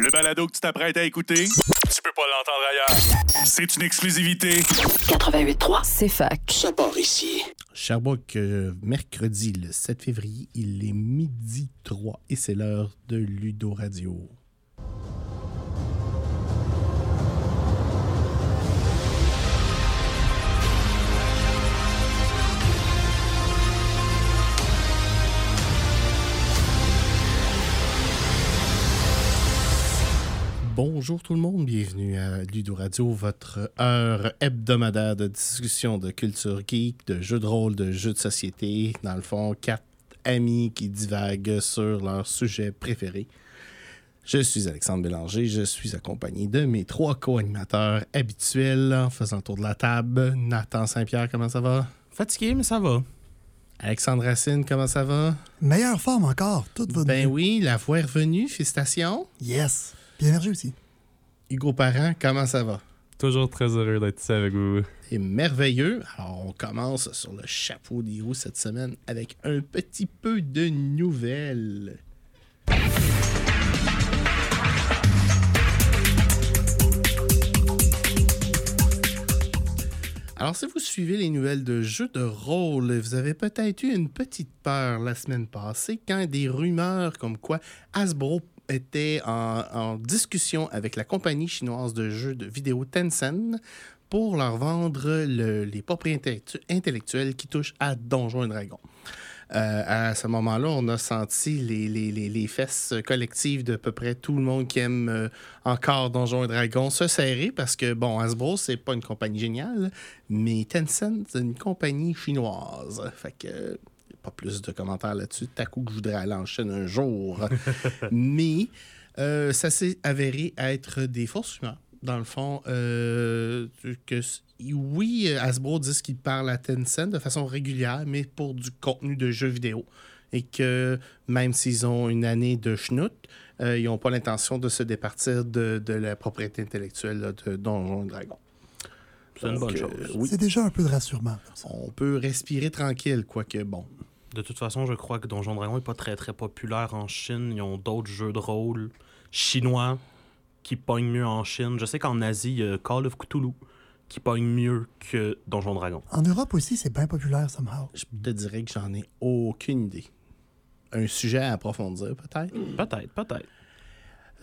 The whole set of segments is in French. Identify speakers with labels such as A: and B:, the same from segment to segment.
A: Le balado que tu t'apprêtes à écouter, tu peux pas l'entendre ailleurs. C'est une exclusivité.
B: 88.3, c'est fac.
C: Ça part ici.
D: Sherbrooke, euh, mercredi le 7 février, il est midi 3 et c'est l'heure de Ludo Radio. Bonjour tout le monde, bienvenue à Ludo Radio, votre heure hebdomadaire de discussion de culture geek, de jeux de rôle, de jeux de société. Dans le fond, quatre amis qui divaguent sur leur sujet préféré. Je suis Alexandre Bélanger, je suis accompagné de mes trois co-animateurs habituels en faisant le tour de la table. Nathan Saint-Pierre, comment ça va?
E: Fatigué, mais ça va.
D: Alexandre Racine, comment ça va?
F: Meilleure forme encore, toute votre
D: Ben oui, la voix est revenue, félicitations.
F: Yes. Puis énergie aussi.
D: Hugo Parent, comment ça va?
E: Toujours très heureux d'être ici avec vous.
D: C'est merveilleux. Alors, on commence sur le chapeau des roues cette semaine avec un petit peu de nouvelles. Alors, si vous suivez les nouvelles de jeux de rôle, vous avez peut-être eu une petite peur la semaine passée quand des rumeurs comme quoi Hasbro était en, discussion avec la compagnie chinoise de jeux de vidéo Tencent pour leur vendre le- les propriétés intellectu- intellectuelles qui touchent à Donjons et Dragons. Euh, à ce moment-là, on a senti les fesses collectives de peu près tout le monde qui aime euh, encore Donjons et Dragons se serrer parce que, bon, Hasbro, c'est pas une compagnie géniale, mais Tencent, c'est une compagnie chinoise. Fait que, pas plus de commentaires là-dessus. T'as coup que je voudrais aller en Chine un jour. mais euh, ça s'est avéré être des fausses rumeurs. Dans le fond, euh, que oui, Hasbro dit qu'il parle à Tencent de façon régulière, mais pour du contenu de jeux vidéo. Et que même s'ils ont une année de schnout, euh, ils n'ont pas l'intention de se départir de, de la propriété intellectuelle là, de Donjons et Dragons.
E: C'est une bonne
D: euh,
E: chose.
D: oui,
F: C'est déjà un peu de rassurement.
D: on peut respirer tranquille, quoique bon.
E: De toute façon, je crois que Donjon Dragon est pas très très populaire en Chine. Ils ont d'autres jeux de rôle chinois qui pognent mieux en Chine. Je sais qu'en Asie, il y a Call of Cthulhu qui pogne mieux que Donjon Dragon.
F: En Europe aussi, c'est bien populaire, somehow.
D: Je te dirais que j'en ai aucune idée. Un sujet à approfondir, peut-être?
E: Peut-être, peut-être.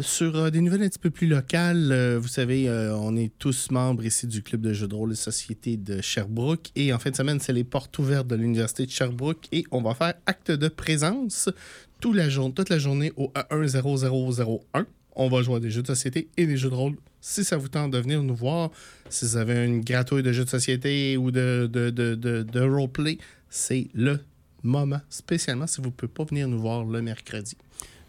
D: Sur euh, des nouvelles un petit peu plus locales, euh, vous savez, euh, on est tous membres ici du club de jeux de rôle et société de Sherbrooke. Et en fin de semaine, c'est les portes ouvertes de l'Université de Sherbrooke. Et on va faire acte de présence toute la, journée au 10001. On va jouer à des jeux de société et des jeux de rôle. Si ça vous tente de venir nous voir, si vous avez une gratouille de jeux de société ou de, de, de roleplay, c'est le moment, spécialement si vous ne pouvez pas venir nous voir le mercredi.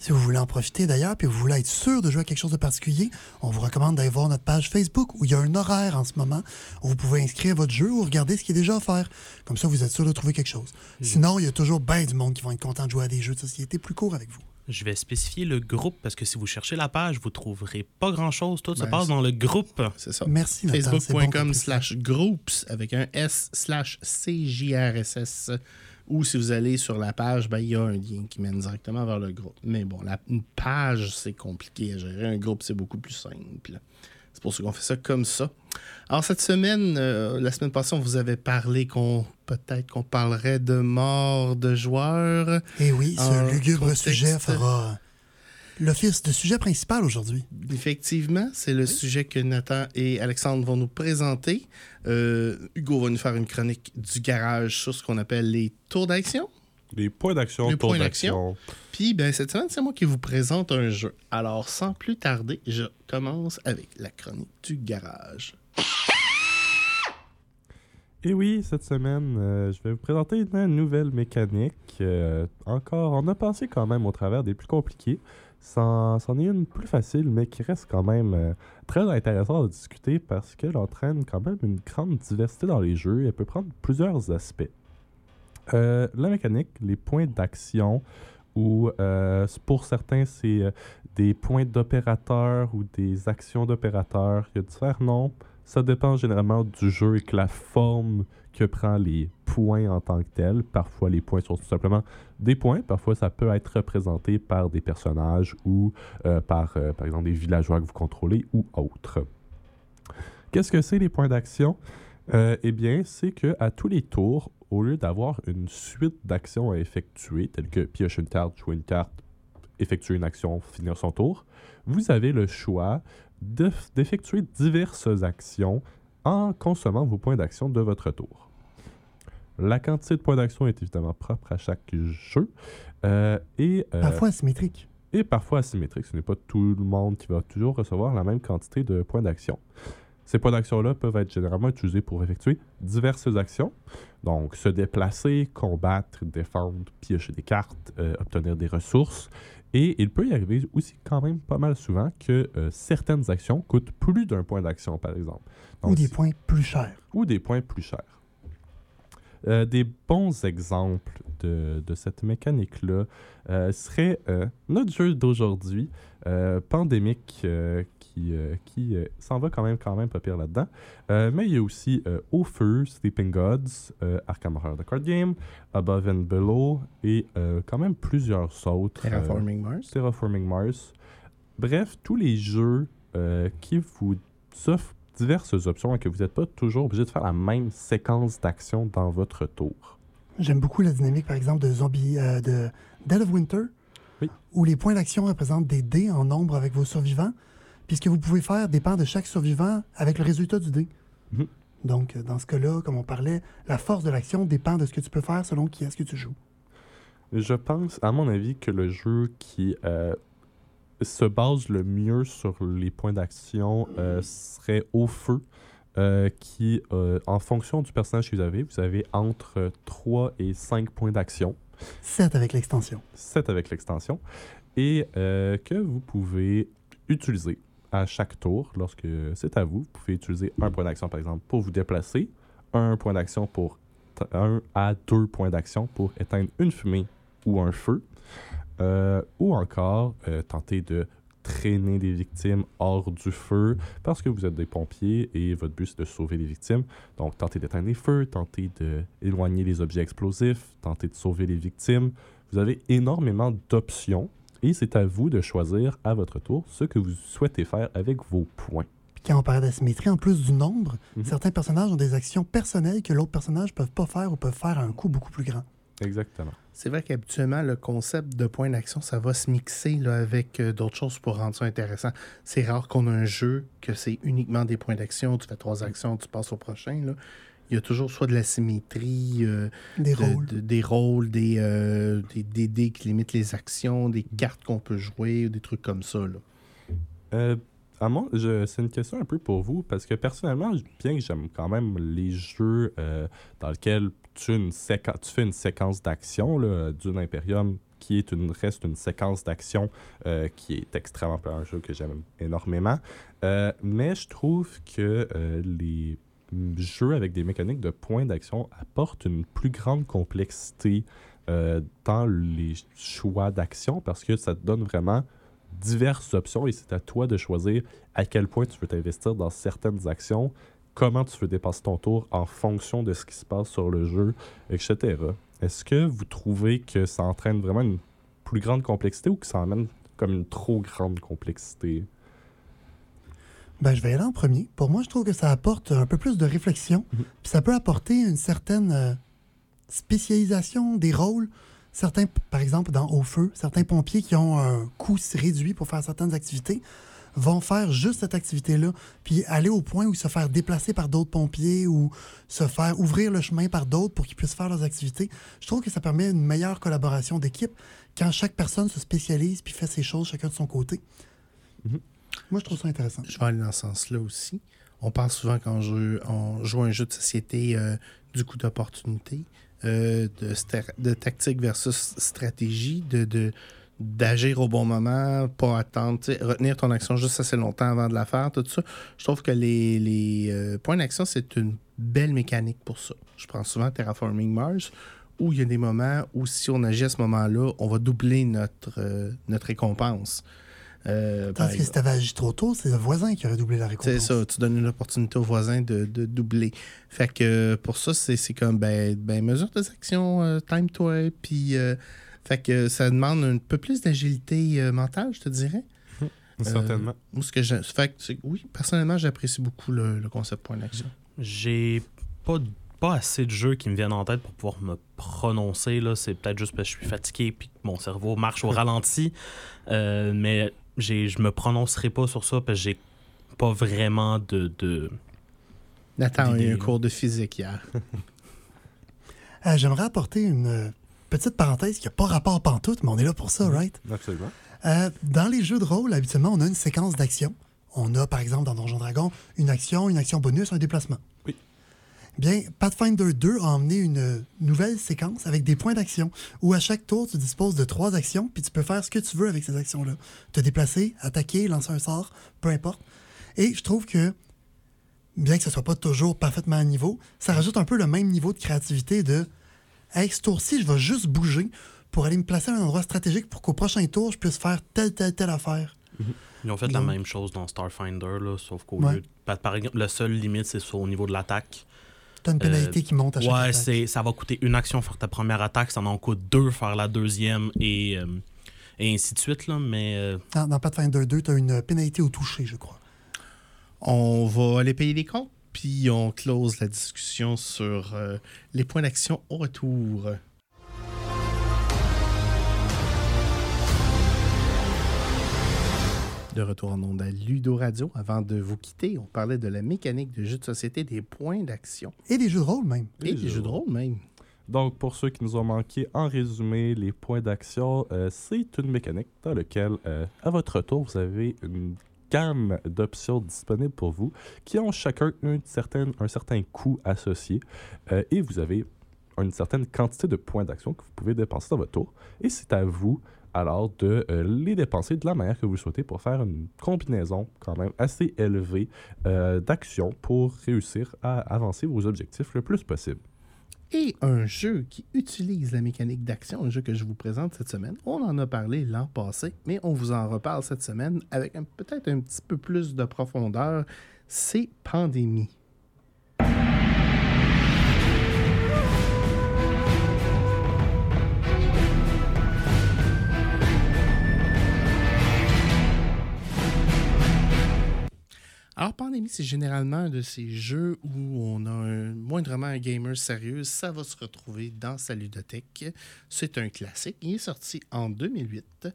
F: Si vous voulez en profiter d'ailleurs, puis vous voulez être sûr de jouer à quelque chose de particulier, on vous recommande d'aller voir notre page Facebook où il y a un horaire en ce moment où vous pouvez inscrire votre jeu ou regarder ce qui est déjà offert. Comme ça, vous êtes sûr de trouver quelque chose. Sinon, il y a toujours bien du monde qui vont être content de jouer à des jeux de société plus courts avec vous.
E: Je vais spécifier le groupe parce que si vous cherchez la page, vous trouverez pas grand-chose. Tout se
D: Ben,
E: passe dans le groupe.
D: C'est ça.
F: Merci, Nathan. c'est bon
D: Facebook.com
F: comme
D: slash groups avec un S slash CJRSS. Ou si vous allez sur la page, ben, il y a un lien qui mène directement vers le groupe. Mais bon, la, une page, c'est compliqué à gérer. Un groupe, c'est beaucoup plus simple. C'est pour ça qu'on fait ça comme ça. Alors, cette semaine, euh, la semaine passée, on vous avait parlé qu'on peut-être qu'on parlerait de mort de joueurs.
F: Et oui, ce lugubre
D: contexte-
F: sujet fera l'office de sujet principal aujourd'hui.
D: Effectivement, c'est le sujet que Nathan et Alexandre vont nous présenter. Euh, Hugo va nous faire une chronique du garage sur ce qu'on appelle les tours d'action.
G: Les points d'action,
D: Les
G: tours d'action.
D: Puis, ben, cette semaine, c'est moi qui vous présente un jeu. Alors, sans plus tarder, je commence avec la chronique du garage.
G: Et oui, cette semaine, euh, je vais vous présenter une nouvelle mécanique. Euh, encore, on a passé quand même au travers des plus compliqués. C'en est une plus facile, mais qui reste quand même euh, très intéressante à discuter parce qu'elle entraîne quand même une grande diversité dans les jeux elle peut prendre plusieurs aspects. Euh, la mécanique, les points d'action, ou euh, pour certains, c'est des points d'opérateur ou des actions d'opérateur. Il y a différents noms. Ça dépend généralement du jeu et que la forme que prend les points en tant que tels. Parfois, les points sont tout simplement des points. Parfois, ça peut être représenté par des personnages ou euh, par, euh, par exemple, des villageois que vous contrôlez ou autres. Qu'est-ce que c'est les points d'action? Euh, eh bien, c'est que à tous les tours, au lieu d'avoir une suite d'actions à effectuer, telles que piocher une carte, jouer une carte, effectuer une action, finir son tour, vous avez le choix d'effectuer diverses actions en consommant vos points d'action de votre tour. La quantité de points d'action est évidemment propre à chaque jeu euh, et, euh,
F: Parfois asymétrique.
G: et parfois asymétrique. Ce n'est pas tout le monde qui va toujours recevoir la même quantité de points d'action. Ces points d'action-là peuvent être généralement utilisés pour effectuer diverses actions. Donc, se déplacer, combattre, défendre, piocher des cartes, euh, obtenir des ressources. Et il peut y arriver aussi quand même pas mal souvent que euh, certaines actions coûtent plus d'un point d'action, par exemple.
F: Ou des points plus chers.
G: ou des points plus chers. Euh, des bons exemples de, de cette mécanique-là euh, seraient euh, notre jeu d'aujourd'hui, Pandemic, euh, qui, euh, qui euh, s'en va quand même, quand même pas pire là-dedans. Euh, mais il y a aussi Au Feu, Sleeping Gods, Arkham Horror The Card Game, Above and Below et quand même plusieurs autres.
D: Terraforming Mars.
G: Terraforming Mars. Bref, tous les jeux qui vous offrent diverses options et que vous n'êtes pas toujours obligé de faire la même séquence d'action dans votre tour.
F: J'aime beaucoup la dynamique, par exemple, de Zombie, de Dead of Winter,
G: Oui.
F: où les points d'action représentent des dés en nombre avec vos survivants. Puis ce que vous pouvez faire dépend de chaque survivant avec le résultat du dé.
G: Mhm.
F: Donc, euh, dans ce cas-là, comme on parlait, la force de l'action dépend de ce que tu peux faire selon qui est-ce que tu joues.
G: Je pense, à mon avis, que le jeu qui euh, se base le mieux sur les points d'action euh, serait Au Feu, euh, qui, en fonction du personnage que vous avez, vous avez entre 3 et 5 points d'action.
F: 7 avec l'extension.
G: 7 avec l'extension, et que vous pouvez utiliser à chaque tour lorsque c'est à vous. Vous pouvez utiliser un point d'action, par exemple, pour vous déplacer, un point d'action pour un à deux points d'action pour éteindre une fumée ou un feu, euh, ou encore euh, tenter de traîner des victimes hors du feu parce que vous êtes des pompiers et votre but c'est de sauver les victimes. Donc tenter d'éteindre les feux, tenter d'éloigner les objets explosifs, tenter de sauver les victimes. Vous avez énormément d'options et c'est à vous de choisir à votre tour ce que vous souhaitez faire avec vos points.
F: Puis quand on parlait d'asymétrie, en plus du nombre,
G: Mhm.
F: certains personnages ont des actions personnelles que l'autre personnage ne peuvent pas faire ou peuvent faire à un coût beaucoup plus grand.
G: Exactement.
D: C'est vrai qu'habituellement, le concept de point d'action, ça va se mixer là, avec euh, d'autres choses pour rendre ça intéressant. C'est rare qu'on a un jeu que c'est uniquement des points d'action. Tu fais trois actions, tu passes au prochain. là. Il y a toujours soit de la symétrie, euh,
F: Des
D: de-
F: rôles.
D: de- des rôles, des, euh, des, des dés qui limitent les actions, des cartes qu'on peut jouer, ou des trucs comme ça. Là.
G: Euh, à moi, je- c'est une question un peu pour vous, parce que personnellement, bien que j'aime quand même les jeux euh, dans lesquels tu, une tu fais une séquence d'action, là, Dune Imperium, qui est une, reste une séquence d'action euh, qui est extrêmement un jeu que j'aime énormément. Euh, mais je trouve que euh, les jeux avec des mécaniques de points d'action apportent une plus grande complexité euh, dans les choix d'action parce que ça te donne vraiment diverses options et c'est à toi de choisir à quel point tu veux t'investir dans certaines actions, comment tu veux dépasser ton tour en fonction de ce qui se passe sur le jeu, etc. Est-ce que vous trouvez que ça entraîne vraiment une plus grande complexité ou que ça emmène comme une trop grande complexité?
F: Ben, je vais y aller en premier. Pour moi, je trouve que ça apporte un peu plus de réflexion.
G: Mhm.
F: Puis ça peut apporter une certaine euh, spécialisation des rôles. Certains, par exemple, dans Au Feu, certains pompiers qui ont un coût réduit pour faire certaines activités vont faire juste cette activité-là, puis aller au point où se faire déplacer par d'autres pompiers ou se faire ouvrir le chemin par d'autres pour qu'ils puissent faire leurs activités. Je trouve que ça permet une meilleure collaboration d'équipe quand chaque personne se spécialise puis fait ses choses chacun de son côté.
G: Mhm.
F: Moi, je trouve ça intéressant.
D: Je vais aller dans ce sens-là aussi. On parle souvent quand joue, on joue un jeu de société euh, du coup d'opportunité, euh, de, de tactique versus stratégie, de, d'agir au bon moment, pas attendre, retenir ton action juste assez longtemps avant de la faire, tout ça. Je trouve que les, les, euh, points d'action, c'est une belle mécanique pour ça. Je prends souvent Terraforming Mars, où il y a des moments où si on agit à ce moment-là, on va doubler notre, euh, notre récompense. Euh, par
F: Tandis que si
D: exemple.
F: t'avais agi trop tôt, c'est le voisin qui aurait doublé la récompense.
D: C'est ça, tu donnes une opportunité au voisin de, de doubler. Fait que euh, pour ça, c'est c'est comme, ben, ben, mesure tes actions, euh, time-toi, puis... euh, fait que ça demande un peu plus d'agilité euh, mentale, je te dirais.
G: Certainement.
D: Moi, ce que fait que c'est- oui, personnellement, j'apprécie beaucoup le, le concept point d'action.
E: J'ai pas, pas assez de jeux qui me viennent en tête pour pouvoir me prononcer. là. C'est peut-être juste parce que je suis fatigué et que mon cerveau marche au ralenti. Euh, mais je me prononcerai pas sur ça parce que j'ai pas vraiment de. de...
D: Nathan a eu un cours de physique hier.
F: Euh, J'aimerais apporter une euh, petite parenthèse qui n'a pas rapport pantoute, mais on est là pour ça, right?
G: Absolument.
F: Euh, dans les jeux de rôle, habituellement, on a une séquence d'action. On a, par exemple, dans Donjon Dragon, une action, une action bonus, un déplacement. Bien, Pathfinder 2 a emmené une nouvelle séquence avec des points d'action où à chaque tour, tu disposes de trois actions, puis tu peux faire ce que tu veux avec ces actions-là. Te déplacer, attaquer, lancer un sort, peu importe. Et je trouve que, bien que ce soit pas toujours parfaitement à niveau, ça rajoute un peu le même niveau de créativité de Hey, ce tour-ci, je vais juste bouger pour aller me placer à un endroit stratégique pour qu'au prochain tour, je puisse faire telle, telle, telle affaire.
E: Ils ont fait la même chose dans Starfinder, là, sauf qu'au
F: Ouais.
E: lieu. de- Par, exemple, le seul limite, c'est au niveau de l'attaque.
F: T'as une pénalité qui monte à chaque
E: Ouais, c'est, ça va coûter une action faire ta première attaque, ça en coûte deux faire la deuxième et, euh, et ainsi de suite. Là, mais euh,
F: Dans, dans Pathfinder 2, t'as une pénalité au toucher, je crois.
D: On va aller payer les comptes, puis on close la discussion sur euh, les points d'action au retour. De retour en ondes à Ludo Radio. Avant de vous quitter, on parlait de la mécanique de jeu de société, des points d'action
F: Et des jeux de rôle, même.
D: et des jeux de rôle même.
G: Donc, pour ceux qui nous ont manqué, en résumé, les points d'action, euh, c'est une mécanique dans laquelle, euh, à votre tour, vous avez une gamme d'options disponibles pour vous qui ont chacun une certaine, un certain coût associé euh, et vous avez une certaine quantité de points d'action que vous pouvez dépenser dans votre tour. Et c'est à vous alors de euh, les dépenser de la manière que vous souhaitez pour faire une combinaison quand même assez élevée euh, d'actions pour réussir à avancer vos objectifs le plus possible.
D: Et un jeu qui utilise la mécanique d'action, un jeu que je vous présente cette semaine. On en a parlé l'an passé, mais on vous en reparle cette semaine avec peut-être un petit peu plus de profondeur. C'est Pandémie. Alors, Pandémie, c'est généralement un de ces jeux où on a un, moindrement un gamer sérieux. Ça va se retrouver dans sa ludothèque. C'est un classique. Il est sorti en 2008.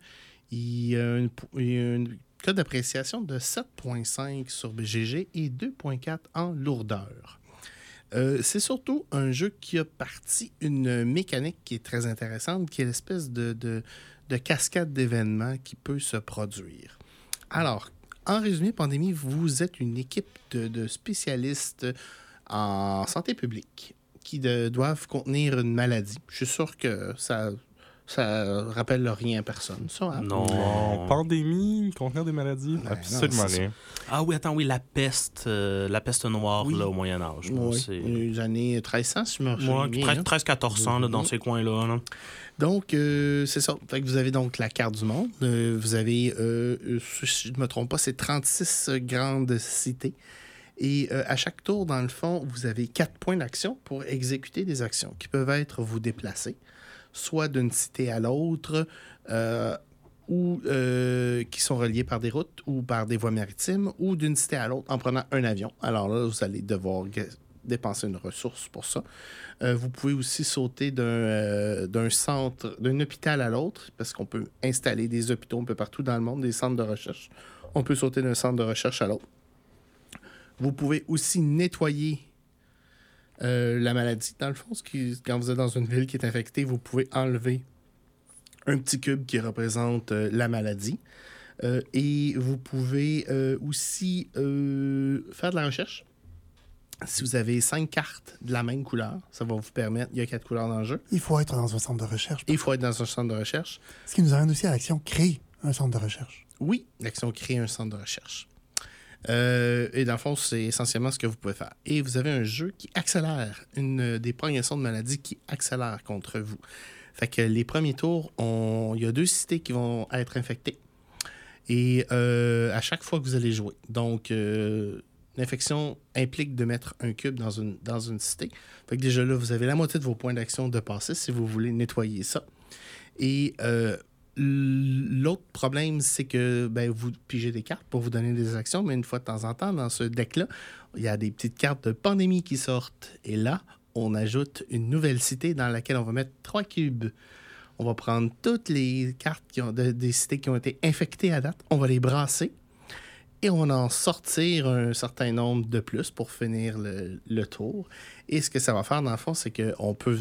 D: Il a une, code d'appréciation de 7.5 sur BGG et 2.4 en lourdeur. Euh, c'est surtout un jeu qui a parti une mécanique qui est très intéressante, qui est l'espèce de cascade d'événements qui peut se produire. Alors, en résumé, Pandémie, vous êtes une équipe de, de spécialistes en santé publique qui de- doivent contenir une maladie. Je suis sûr que ça ça rappelle rien à personne, ça. hein?
E: non.
G: Pandémie, contenir des maladies,
D: Ouais,
G: absolument
D: non,
G: rien.
E: Ah oui, attends, oui, la peste, euh, la peste noire
D: Oui.
E: là, au Moyen-Âge. là,
D: Oui,
E: c'est-
D: les années 1300, si je me souviens bien. hein.
E: 13-1400 là, dans
D: Mhm.
E: ces coins-là. là.
D: Donc, euh, c'est ça. Vous avez donc la carte du monde. Euh, vous avez, euh, si je ne me trompe pas, c'est 36 grandes cités. Et à chaque tour, dans le fond, vous avez quatre points d'action pour exécuter des actions qui peuvent être vous déplacer, soit d'une cité à l'autre, ou qui sont reliés par des routes ou par des voies maritimes, ou d'une cité à l'autre en prenant un avion. Alors là, vous allez devoir dépenser une ressource pour ça. Euh, vous pouvez aussi sauter d'un euh, d'un centre, d'un hôpital à l'autre, parce qu'on peut installer des hôpitaux un peu partout dans le monde, des centres de recherche. On peut sauter d'un centre de recherche à l'autre. Vous pouvez aussi nettoyer euh, la maladie. Dans le fond, ce qui- quand vous êtes dans une ville qui est infectée, vous pouvez enlever un petit cube qui représente la maladie. Et vous pouvez aussi faire de la recherche. Si vous avez cinq cartes de la même couleur, ça va vous permettre, il y a quatre couleurs dans le jeu,
F: Il faut être dans un centre de recherche.
D: il faut être dans un centre de recherche.
F: Ce qui nous amène aussi à l'action créer un centre de recherche.
D: Oui, l'action crée un centre de recherche. Euh, et dans le fond, c'est essentiellement ce que vous pouvez faire. Et vous avez un jeu qui accélère, une euh, des progressions de maladie qui accélère contre vous. Fait que les premiers tours, on- il y a deux cités qui vont être infectées. Et euh, à chaque fois que vous allez jouer. Donc, euh, l'infection implique de mettre un cube dans une, dans une cité. Fait que déjà là, vous avez la moitié de vos points d'action de passer si vous voulez nettoyer ça. Et euh, l'autre problème, c'est que ben, vous pigez des cartes pour vous donner des actions, mais une fois de temps en temps, dans ce deck-là, il y a des petites cartes de pandémie qui sortent. Et là, on ajoute une nouvelle cité dans laquelle on va mettre trois cubes. On va prendre toutes les cartes qui ont, de- des cités qui ont été infectées à date, on va les brasser et on en sortir un certain nombre de plus pour finir le, le tour. Et ce que ça va faire, dans le fond, c'est qu'on peut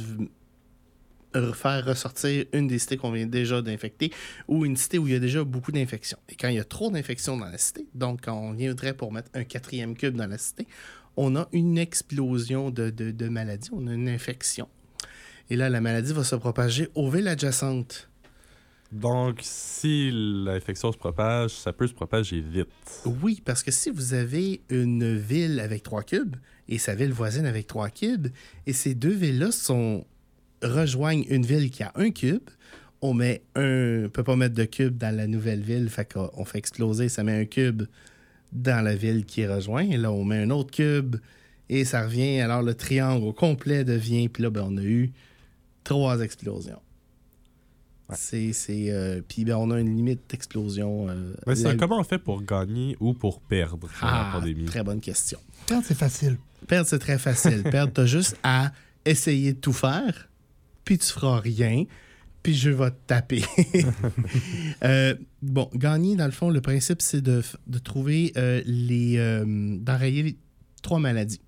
D: faire ressortir une des cités qu'on vient déjà d'infecter ou une cité où il y a déjà beaucoup d'infections. Et quand il y a trop d'infections dans la cité, donc quand on viendrait pour mettre un quatrième cube dans la cité, on a une explosion de, de, de maladies, on a une infection. Et là, la maladie va se propager aux villes adjacentes.
G: Donc, si l'infection se propage, ça peut se propager vite.
D: Oui, parce que si vous avez une ville avec trois cubes et sa ville voisine avec trois cubes, et ces deux villes-là sont rejoignent une ville qui a un cube, on met un. On peut pas mettre de cube dans la nouvelle ville, fait qu'on on fait exploser, ça met un cube dans la ville qui rejoint, et là on met un autre cube et ça revient. Alors le triangle au complet devient, puis là ben, on a eu trois explosions.
G: Ouais.
D: C'est. c'est, euh, puis ben, on a une limite d'explosion. euh,
G: Mais c'est
D: la-
G: comment on fait pour gagner ou pour perdre dans la
D: ah,
G: pandémie?
D: très bonne question.
F: Perdre, c'est facile.
D: Perdre, c'est très facile. Perdre, t'as juste à essayer de tout faire, puis tu feras rien, puis je vais te taper. Euh, bon, gagner, dans le fond, le principe, c'est de, f- de trouver euh, les. euh, d'enrayer les trois maladies.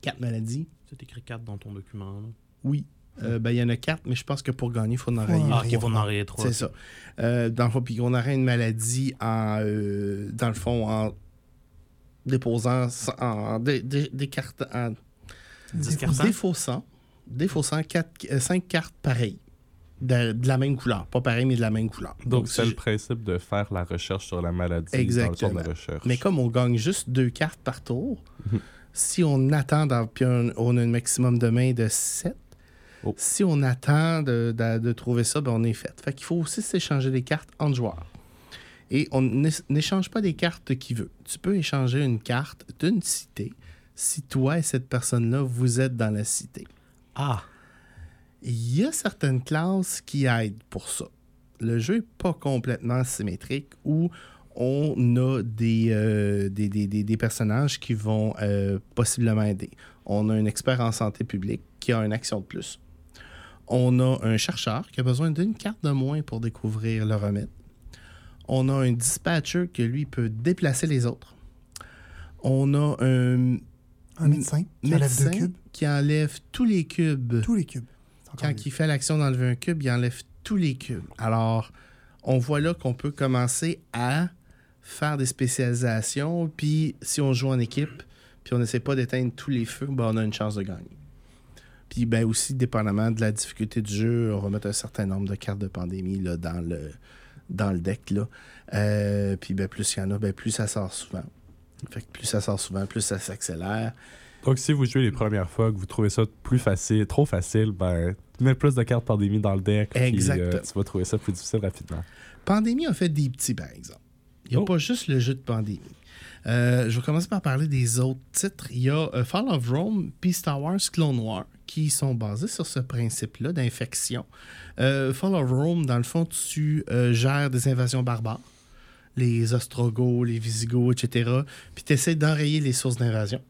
D: Quatre maladies,
E: C'est écrit 4 dans ton document. Là.
D: oui. Euh, ben, il y en a quatre, mais je pense que pour gagner, il faut en enrayer.
F: Ouais.
E: Ah,
F: rien
E: ok, vous en 3.
D: C'est ça. Euh, dans le fond, puis qu'on aurait une maladie en, euh, dans le fond, en déposant, en, dé- dé- décartant- en défaussant, défaussant quatre, euh, cinq cartes pareilles. De, de la même couleur. Pas pareil, mais de la même couleur.
G: Donc, c'est
D: si
G: le
D: je-
G: principe de faire la recherche sur la maladie dans le
D: Exactement.
G: tour de recherche.
D: Mais comme on gagne juste deux cartes par tour,
G: Mhm.
D: si on attend, dans, puis on, on a un maximum de mains de 7,
G: Oh.
D: si on attend de, de- de trouver ça, ben on est fait. Fait qu'il faut aussi s'échanger des cartes entre joueurs. Et on n'é- n'échange pas des cartes qui veut. Tu peux échanger une carte d'une cité si toi et cette personne-là, vous êtes dans la cité.
E: Ah,
D: Il y a certaines classes qui aident pour ça. Le jeu n'est pas complètement symétrique où on a des, euh, des, des- des- des personnages qui vont euh, possiblement aider. On a un expert en santé publique qui a une action de plus. On a un chercheur qui a besoin d'une carte de moins pour découvrir le remède. On a un dispatcher qui, lui, peut déplacer les autres. On a un
F: Un médecin qui enlève deux cubes,
D: qui enlève tous les cubes.
F: tous les cubes.
D: Quand il fait l'action d'enlever un cube, il enlève tous les cubes. Alors, on voit là qu'on peut commencer à faire des spécialisations. Puis, si on joue en équipe, puis on n'essaie pas d'éteindre tous les feux, ben, on a une chance de gagner. Puis, ben aussi, dépendamment de la difficulté du jeu, on va mettre un certain nombre de cartes de pandémie là, dans, le, dans le deck. Là. Euh, puis, ben, plus il y en a, ben, plus ça sort souvent. Fait que plus ça sort souvent, plus ça s'accélère.
G: Donc, si vous jouez les premières fois, que vous trouvez ça plus facile, trop facile, ben, mets plus de cartes pandémie dans le deck. puis,
D: Exact.
G: euh, tu vas trouver ça plus difficile rapidement.
D: Pandémie a fait des petits, par exemple. Il n'y a
G: Oh.
D: pas juste le jeu de Pandémie. Euh, je vais commencer par parler des autres titres. Il y a Fall of Rome puis Star Wars Clone War qui sont basés sur ce principe-là d'infection. Euh, Fall of Rome, dans le fond, tu euh, gères des invasions barbares, les Ostrogoths, les Visigoths, etc. Puis tu essaies d'enrayer les sources d'invasion.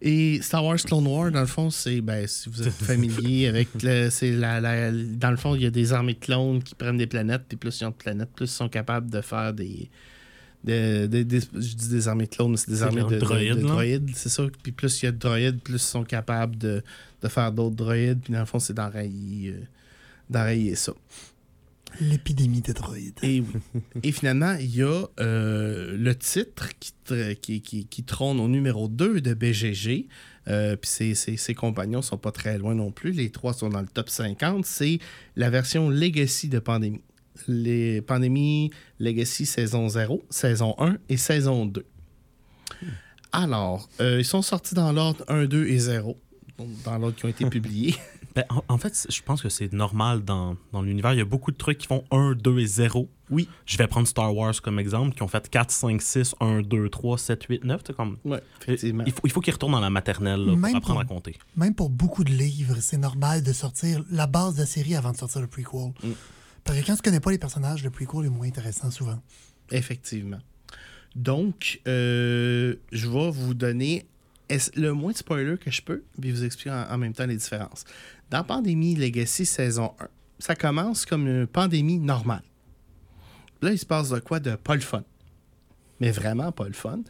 D: Et Star Wars Clone War, dans le fond, c'est, ben, si vous êtes familier avec, le, c'est la, la- dans le fond, il y a des armées de clones qui prennent des planètes, puis plus ils ont de planètes, plus ils sont capables de faire des, des, des- des- je dis des armées de clones, mais c'est des armées de, de-
E: droïdes,
D: de c'est ça. Puis plus il y a de droïdes, plus ils sont capables de, de faire d'autres droïdes, puis dans le fond, c'est d'enrayer, euh, d'enrayer ça.
F: L'épidémie des droïdes.
D: Et, oui. Et finalement, il y a euh, le titre qui, tr- qui, qui- qui trône au numéro 2 de BGG. Euh, Puis ses, ses- ses compagnons sont pas très loin non plus. Les trois sont dans le top 50. C'est la version Legacy de Pandémie. Les Pandémie Legacy saison 0, saison 1 et saison 2. Alors, euh, ils sont sortis dans l'ordre 1, 2 et 0. donc Dans l'ordre qui ont été publiés.
E: Ben, en, en fait, je pense que c'est normal dans, dans l'univers. Il y a beaucoup de trucs qui font 1, 2 et 0.
D: Oui.
E: Je vais prendre Star Wars comme exemple, qui ont fait 4, 5, 6, 1, 2, 3, 7, 8, 9. c'est Comme...
D: Ouais, effectivement.
E: Il faut, il faut qu'ils retournent dans la maternelle là, pour
F: Même
E: apprendre
F: pour-
E: à compter.
F: Même pour beaucoup de livres, c'est normal de sortir la base de la série avant de sortir le prequel.
D: Mm.
F: Parce que quand tu connais pas les personnages, le prequel est moins intéressant souvent.
D: Effectivement. Donc, euh, je vais vous donner le moins de spoiler que je peux, puis vous expliquer en, en même temps les différences. Dans Pandémie Legacy saison 1, ça commence comme une pandémie normale. Là, il se passe de quoi de pas le fun. Mais vraiment pas le fun.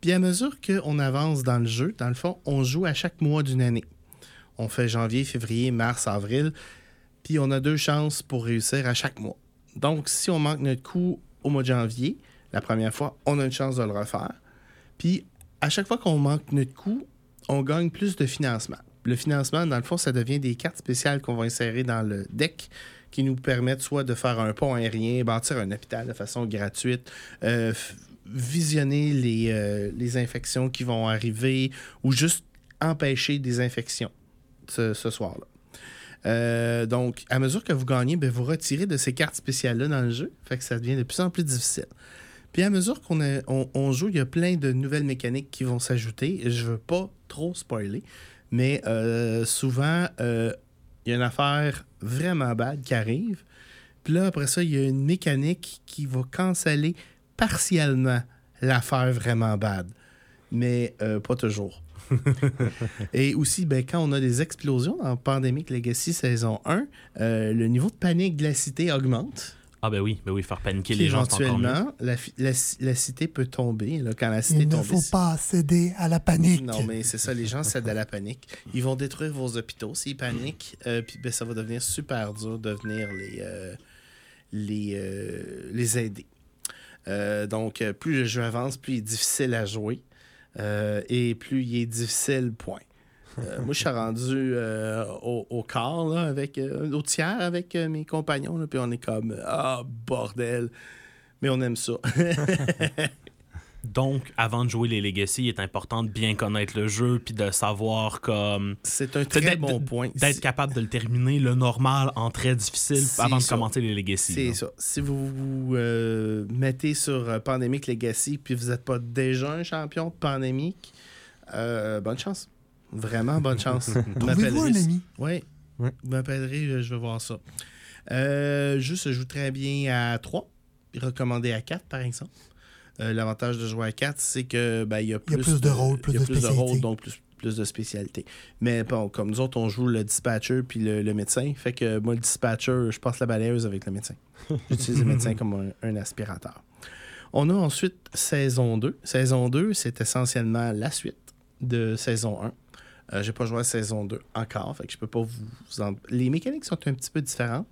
D: Puis à mesure qu'on avance dans le jeu, dans le fond, on joue à chaque mois d'une année. On fait janvier, février, mars, avril. Puis on a deux chances pour réussir à chaque mois. Donc, si on manque notre coup au mois de janvier, la première fois, on a une chance de le refaire. Puis, à chaque fois qu'on manque notre coup, on gagne plus de financement. Le financement, dans le fond, ça devient des cartes spéciales qu'on va insérer dans le deck qui nous permettent soit de faire un pont aérien, bâtir un hôpital de façon gratuite, euh, visionner les, euh, les infections qui vont arriver ou juste empêcher des infections ce soir-là. Euh, donc, à mesure que vous gagnez, ben, vous retirez de ces cartes spéciales-là dans le jeu. Fait que ça devient de plus en plus difficile. Puis à mesure qu'on joue, il y a plein de nouvelles mécaniques qui vont s'ajouter. Je veux pas trop spoiler, mais euh, souvent, euh, il y a une affaire vraiment bad qui arrive. Puis là, après ça, il y a une mécanique qui va canceller partiellement l'affaire vraiment bad. Mais pas toujours. Et aussi, ben, quand on a des explosions dans Pandemic Legacy saison 1, euh, le niveau de panique de la cité augmente.
E: Ah ben oui, ben oui, faire paniquer
D: Puis
E: les gens,
D: éventuellement, la, la la cité peut tomber. Là, quand la cité
F: Il ne
D: tombe,
F: faut pas céder à la panique.
D: Non, mais c'est ça, les gens cèdent à la panique. Ils vont détruire vos hôpitaux s'ils paniquent. euh, puis ben, ça va devenir super dur de venir les, euh, les, euh, les aider. Euh, donc, plus le jeu avance, plus il est difficile à jouer. Euh, et plus il est difficile, point. Euh, moi, je suis rendu euh, au, au quart, là, avec, au tiers avec mes compagnons. là, puis on est comme, ah, bordel. Mais on aime ça.
E: Donc, avant de jouer les Legacy, il est important de bien connaître le jeu puis de savoir comme
D: C'est un très
E: d'être-
D: bon point.
E: d'être capable de le terminer le normal en très difficile avant de commencer les Legacy.
D: C'est ça. Si vous vous euh, mettez sur euh, Pandemic Legacy puis vous n'êtes pas déjà un champion de Pandemic, euh, bonne chance. Vraiment bonne chance. Vous
F: Trouvez-vous un
D: m'appellerez-
F: ami?
D: Oui.
G: Ouais.
D: Vous m'appellerez, je vais voir ça. Euh, juste, je joue très bien à 3, puis recommandé à 4, par exemple. Euh, L'avantage de jouer à 4, c'est que ben, il y a plus,
F: plus de rôles, plus de
D: plus de rôles,
F: spécialités.
D: donc plus, plus de spécialités. Mais bon, comme nous autres, on joue le dispatcher puis le, le médecin. Fait que moi, le dispatcher, je passe la balayeuse avec le médecin. J'utilise le médecin comme un, un aspirateur. On a ensuite saison 2. Saison 2, c'est essentiellement la suite de saison 1. Euh, j'ai pas joué à saison 2 encore, fait que je peux pas vous en... Les mécaniques sont un petit peu différentes.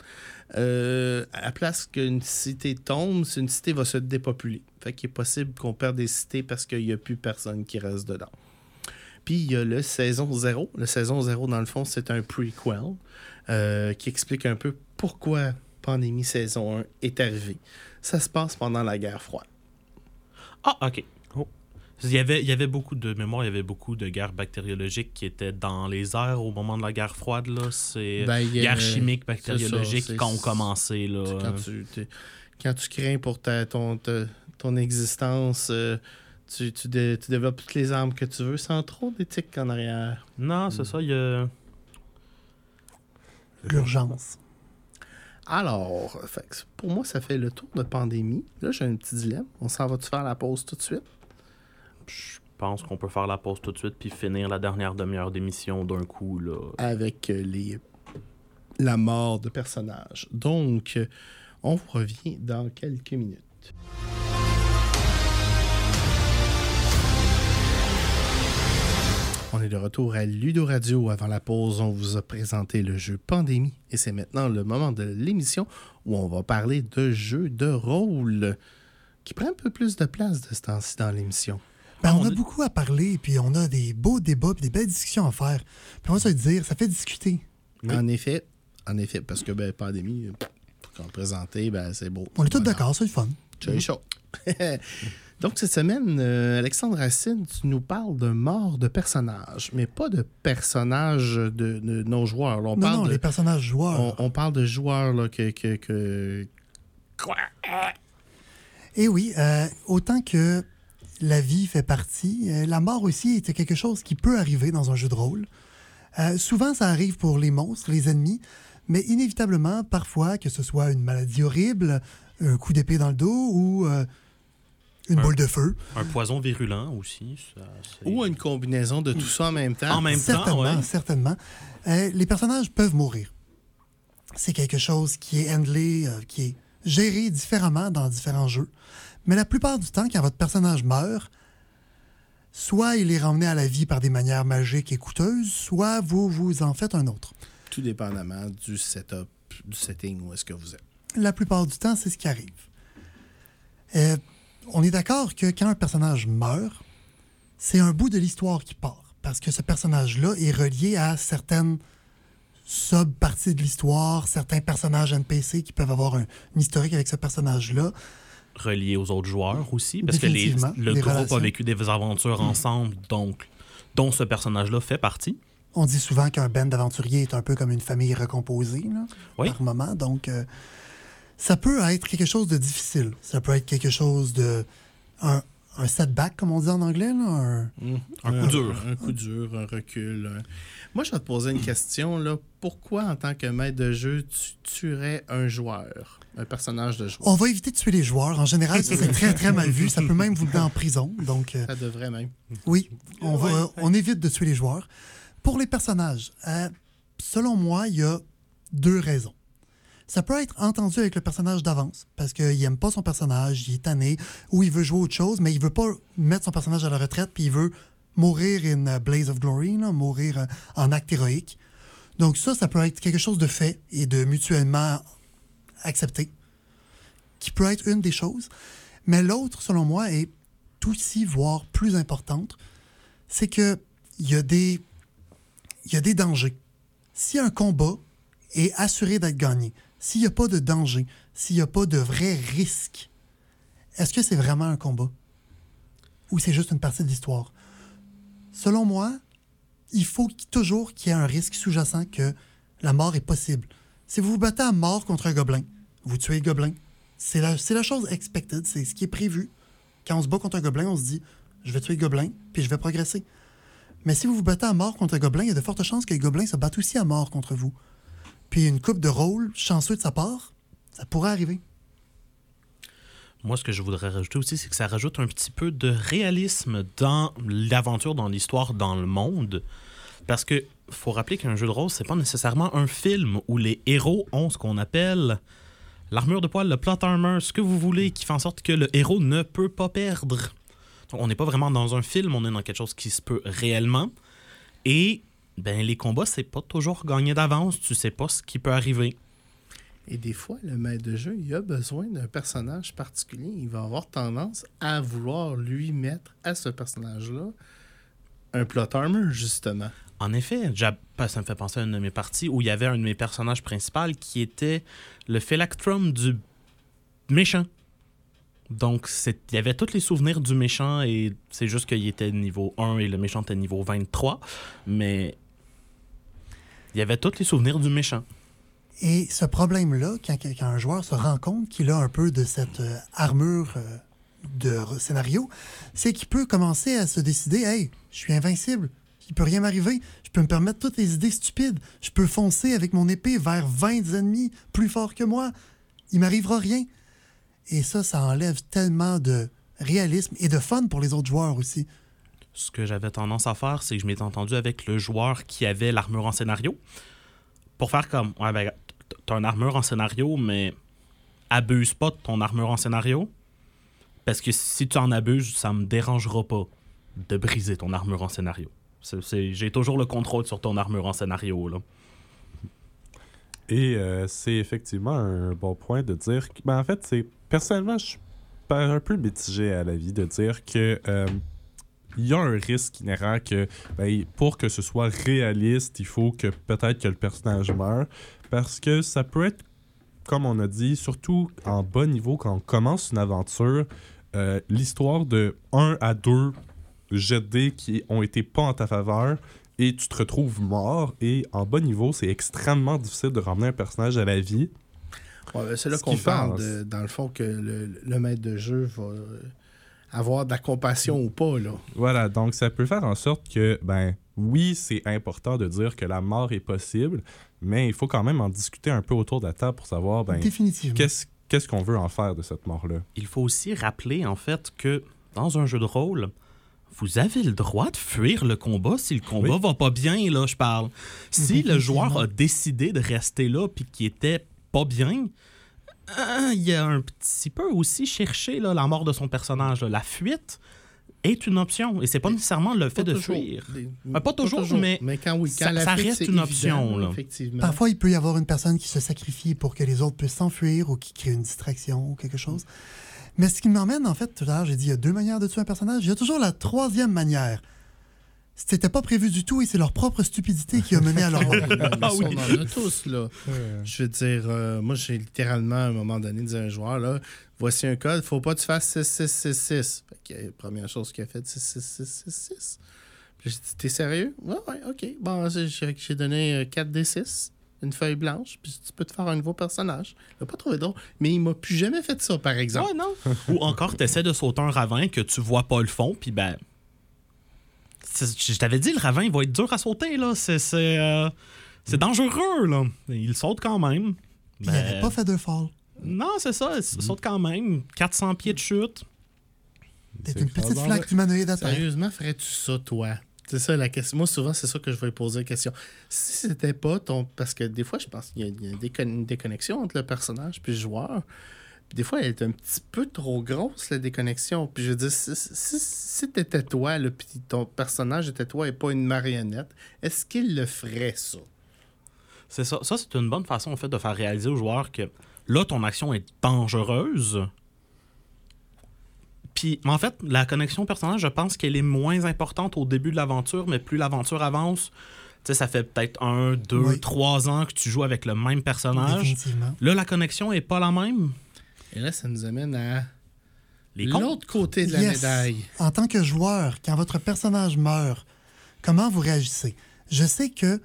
D: Euh, à la place qu'une cité tombe, une cité va se dépopuler. Fait qu'il est possible qu'on perde des cités parce qu'il n'y a plus personne qui reste dedans. Puis il y a le saison 0. Le saison 0, dans le fond, c'est un prequel euh, qui explique un peu pourquoi Pandémie saison 1 est arrivée. Ça se passe pendant la guerre froide.
E: Ah, ok. Il y, avait, il y avait beaucoup de mémoire, il y avait beaucoup de guerres bactériologiques qui étaient dans les airs au moment de la guerre froide. Là. C'est
D: Ben,
E: guerre chimique, bactériologique
D: c'est-
E: quand on commençait. Là.
D: Quand tu, quand tu crains pour ta, ton, ta- ton existence, euh, tu, tu, dé- tu développes toutes les armes que tu veux sans trop d'éthique en arrière.
E: Non, c'est ça, il y a...
F: L'urgence.
D: Alors, pour moi, ça fait le tour de pandémie. Là, j'ai un petit dilemme. On s'en va-tu faire la pause tout de suite?
E: Je pense qu'on peut faire la pause tout de suite puis finir la dernière demi-heure d'émission d'un coup. Là.
D: avec euh, les la mort de personnages. Donc, euh, on vous revient dans quelques minutes. On est de retour à Ludo Radio. Avant la pause, on vous a présenté le jeu Pandémie. Et c'est maintenant le moment de l'émission où on va parler de jeux de rôle qui prend un peu plus de place de ce temps-ci dans l'émission.
F: Ben, on,
E: on
F: a beaucoup à parler, puis on a des beaux débats, puis des belles discussions à faire. Puis on va se dire, ça fait discuter.
E: Oui.
D: En effet, en effet, parce que ben, Pandémie, euh, quand présenter, ben, c'est beau.
F: On est tous d'accord, c'est le fun.
D: J'ai chaud. Donc, cette semaine, euh, Alexandre Racine, tu nous parles de mort de personnages, mais pas de personnages de, de nos joueurs. On,
F: non,
D: parle
F: non,
D: de,
F: les personnages joueurs.
D: on, on parle de joueurs là, que, que, que-
F: Et oui, euh, autant que la vie fait partie, euh, la mort aussi est quelque chose qui peut arriver dans un jeu de rôle. Euh, souvent, ça arrive pour les monstres, les ennemis, mais inévitablement, parfois, que ce soit une maladie horrible, un coup d'épée dans le dos ou euh, une
E: Un-
F: boule de feu.
E: Un poison virulent aussi. ça,
D: Ou une combinaison de tout ça en même temps.
E: En même temps,
F: certainement,
E: ouais.
F: certainement. Euh, les personnages peuvent mourir. C'est quelque chose qui est handlé, euh, qui est géré différemment dans différents jeux. Mais la plupart du temps, quand votre personnage meurt, soit il est ramené à la vie par des manières magiques et coûteuses, soit vous vous en faites un autre.
D: Tout dépendamment du setup, du setting où est-ce que vous êtes.
F: La plupart du temps, c'est ce qui arrive. Euh, on est d'accord que quand un personnage meurt, c'est un bout de l'histoire qui part. Parce que ce personnage-là est relié à certaines sub-parties de l'histoire, certains personnages NPC qui peuvent avoir un, historique avec ce personnage-là.
E: Relié aux autres joueurs aussi, parce que les- le groupe
F: relations.
E: a vécu des aventures ensemble, donc dont ce personnage-là fait partie.
F: On dit souvent qu'un band d'aventuriers est un peu comme une famille recomposée là,
E: Oui.
F: par moment. Donc, euh, ça peut être quelque chose de difficile. Ça peut être quelque chose de... Un, un setback, comme on dit en anglais. Là, un-
E: Un coup dur.
D: Un coup dur, un recul. un- Moi, je vais te poser une question. Là. Pourquoi, en tant que maître de jeu, tu tuerais un joueur, un personnage de joueur?
F: On va éviter de tuer les joueurs. En général, ça, c'est très, très mal vu. Ça peut même vous mettre en prison. Donc, euh,
D: Ça devrait même.
F: oui, on, va, on évite de tuer les joueurs. Pour les personnages, euh, selon moi, il y a deux raisons. Ça peut être entendu avec le personnage d'avance, parce qu'il n'aime pas son personnage, il est tanné, ou il veut jouer autre chose, mais il veut pas mettre son personnage à la retraite, puis il veut mourir in blaze of glory, là, mourir euh, en acte héroïque. Donc ça, ça peut être quelque chose de fait et de mutuellement accepté, qui peut être une des choses. Mais l'autre, selon moi, est aussi, voire plus importante, c'est que il y a des il y a des dangers. Si un combat est assuré d'être gagné, s'il n'y a pas de danger, s'il n'y a pas de vrai risque, est-ce que c'est vraiment un combat? Ou c'est juste une partie de l'histoire? Selon moi, il faut toujours qu'il y ait un risque sous-jacent que la mort est possible. Si vous vous battez à mort contre un gobelin, vous tuez le gobelin. C'est la, la chose expected, c'est ce qui est prévu. Quand on se bat contre un gobelin, on se dit je vais tuer le gobelin, puis je vais progresser. Mais si vous vous battez à mort contre un gobelin, il y a de fortes chances que le gobelin se batte aussi à mort contre vous. Puis une coupe de rôle chanceux de sa part, ça pourrait arriver.
E: Moi, ce que je voudrais rajouter aussi, c'est que ça rajoute un petit peu de réalisme dans l'aventure, dans l'histoire, dans le monde. Parce que faut rappeler qu'un jeu de rôle, c'est pas nécessairement un film où les héros ont ce qu'on appelle l'armure de poil, le plot armor, ce que vous voulez, qui fait en sorte que le héros ne peut pas perdre. On n'est pas vraiment dans un film, on est dans quelque chose qui se peut réellement. Et ben les combats, c'est pas toujours gagné d'avance, tu sais pas ce qui peut arriver.
D: Et des fois, le maître de jeu, il a besoin d'un personnage particulier. Il va avoir tendance à vouloir lui mettre à ce personnage-là un plot armor, justement.
E: En effet, ça me fait penser à une de mes parties où il y avait un de mes personnages principaux qui était le phylactrum du méchant. Donc, il y avait tous les souvenirs du méchant et c'est juste qu'il était niveau 1 et le méchant était niveau 23. Mais il y avait tous les souvenirs du méchant.
F: Et ce problème-là, quand, un joueur se rend compte qu'il a un peu de cette euh, armure euh, de scénario, c'est qu'il peut commencer à se décider Hey, je suis invincible, il peut rien m'arriver, je peux me permettre toutes les idées stupides, je peux foncer avec mon épée vers 20 ennemis plus forts que moi, il m'arrivera rien. Et ça, ça enlève tellement de réalisme et de fun pour les autres joueurs aussi.
E: Ce que j'avais tendance à faire, c'est que je m'étais entendu avec le joueur qui avait l'armure en scénario pour faire comme Ouais, ben, t'as une armure en scénario, mais abuse pas de ton armure en scénario. Parce que si tu en abuses, ça me dérangera pas de briser ton armure en scénario. J'ai toujours le contrôle sur ton armure en scénario. Là.
G: Et euh, c'est effectivement un bon point de dire que, ben, en fait, c'est personnellement, je suis un peu mitigé à la vie de dire que euh, il y a un risque inhérent que ben, pour que ce soit réaliste, il faut que peut-être que le personnage meure parce que ça peut être, comme on a dit, surtout en bas niveau quand on commence une aventure, euh, l'histoire de 1 à 2 jets de dés qui ont été pas en ta faveur et tu te retrouves mort et en bas niveau, c'est extrêmement difficile de ramener un personnage à la vie.
D: Ouais, ben, c'est là qu'on parle, de- dans le fond, que le, le maître de jeu va euh, avoir de la compassion ou pas. Là.
G: Voilà, donc ça peut faire en sorte que, ben, oui, c'est important de dire que la mort est possible, mais il faut quand même en discuter un peu autour de la table pour savoir, ben, qu'est-ce qu'est-ce qu'on veut en faire de cette mort-là?
E: Il faut aussi rappeler, en fait, que dans un jeu de rôle, vous avez le droit de fuir le combat si le combat
G: Oui.
E: va pas bien, là, je parle. Si le joueur a décidé de rester là puis qu'il était pas bien, euh, il y a un petit peu aussi cherché là, la mort de son personnage. là. La fuite est une option et c'est pas nécessairement le fait de
D: toujours.
E: fuir.
D: Des-
E: Ah, pas toujours, mais
D: Mais quand oui, quand
E: ça-
D: la
E: ça
D: fuite,
E: reste une
D: évident,
E: option, là.
D: Effectivement.
F: Parfois, il peut y avoir une personne qui se sacrifie pour que les autres puissent s'enfuir ou qui crée une distraction ou quelque chose. Mais ce qui m'emmène, en fait, tout à l'heure, j'ai dit il y a deux manières de tuer un personnage. Il y a toujours la troisième manière. C'était pas prévu du tout et c'est leur propre stupidité qui a mené à leur
D: ça,
E: Ah oui.
D: On en a tous, là. Je veux dire, euh, moi, j'ai littéralement, à un moment donné, dit à un joueur, là, voici un code, faut pas que tu fasses 6666. Fait que, euh, première chose qu'il a fait, c'est 6666. Puis j'ai dit, t'es sérieux? Ouais, ouais, OK. Bon, j'ai- donné 4D6, une feuille blanche, puis tu peux te faire un nouveau personnage. Il a pas trouvé drôle, mais il m'a plus jamais fait ça, par exemple.
E: Ouais, non. Ou encore, tu essaies de sauter un ravin que tu vois pas le fond, puis ben. Je t'avais dit, le ravin, il va être dur à sauter, là. C'est. C'est euh, c'est dangereux, là. Il saute quand même.
F: Il
E: Ben,
F: n'avait pas fait de fall.
E: Non, c'est ça, il saute quand même. 400 pieds de chute.
F: T'es une petite flaque humanoïde à terre.
D: Sérieusement, ferais-tu ça, toi? C'est ça la question. Moi, souvent, c'est ça que je vais poser la question. Si c'était pas ton. Parce que des fois, je pense qu'il y a, il y a des une déconnexion entre le personnage puis le joueur. Puis des fois, elle est un petit peu trop grosse, la déconnexion. Puis je veux dire, si, si, si t'étais toi, là, puis ton personnage était toi et pas une marionnette, est-ce qu'il le ferait, ça?
E: C'est ça. Ça, c'est une bonne façon, en fait, de faire réaliser au joueur que là, ton action est dangereuse. Puis, en fait, la connexion personnage, je pense qu'elle est moins importante au début de l'aventure, mais plus l'aventure avance, tu sais, ça fait peut-être un, deux,
F: Oui.
E: trois ans que tu joues avec le même personnage. Là, la connexion est pas la même.
D: Et là, ça nous amène à l'autre côté de la
F: Yes.
D: médaille.
F: En tant que joueur, quand votre personnage meurt, comment vous réagissez? Je sais que,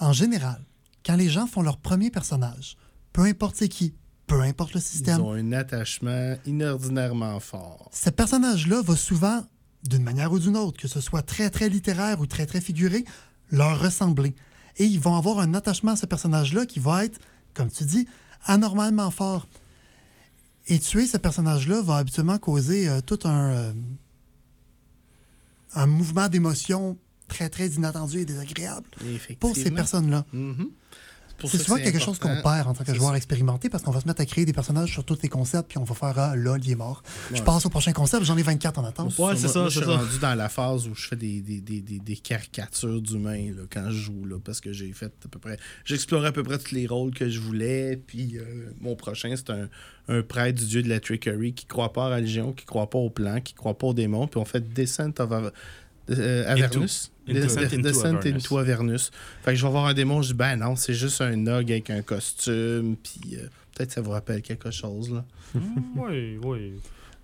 F: en général, quand les gens font leur premier personnage, peu importe c'est qui, peu importe le
D: Ils
F: système,
D: ont un attachement inordinairement fort.
F: ce personnage-là va souvent, d'une manière ou d'une autre, que ce soit très très littéraire ou très très figuré, leur ressembler. Et ils vont avoir un attachement à ce personnage-là qui va être, comme tu dis, anormalement fort. Et tuer ce personnage-là va habituellement causer euh, tout un, euh, un mouvement d'émotion très très inattendu et désagréable pour ces personnes-là.
D: Mhm. pour
F: C'est souvent quelque chose qu'on perd en tant que joueur
D: ça.
F: expérimenté parce qu'on va se mettre à créer des personnages sur tous les concepts puis on va faire Ah, là, il est mort. Je passe au prochain concept, j'en ai 24 en attente.
E: Ouais, c'est ça,
D: moi, je suis
E: ça.
D: rendu dans la phase où je fais des, des, des, des, des caricatures d'humains là, quand je joue, là, parce que j'ai fait à peu près... J'ai exploré à peu près tous les rôles que je voulais, puis euh, mon prochain, c'est un, un prêtre du dieu de la trickery qui croit pas à la religion, qui croit pas au plan, qui croit pas aux démons, puis on fait Descent of euh, Avernus.
E: Into-
D: Descent
E: into
D: Descent
E: Avernus.
D: into Avernus. Fait que je vais voir un démon, je dis, ben non, c'est juste un og avec un costume, puis euh, peut-être ça vous rappelle quelque chose, là.
E: oui, oui.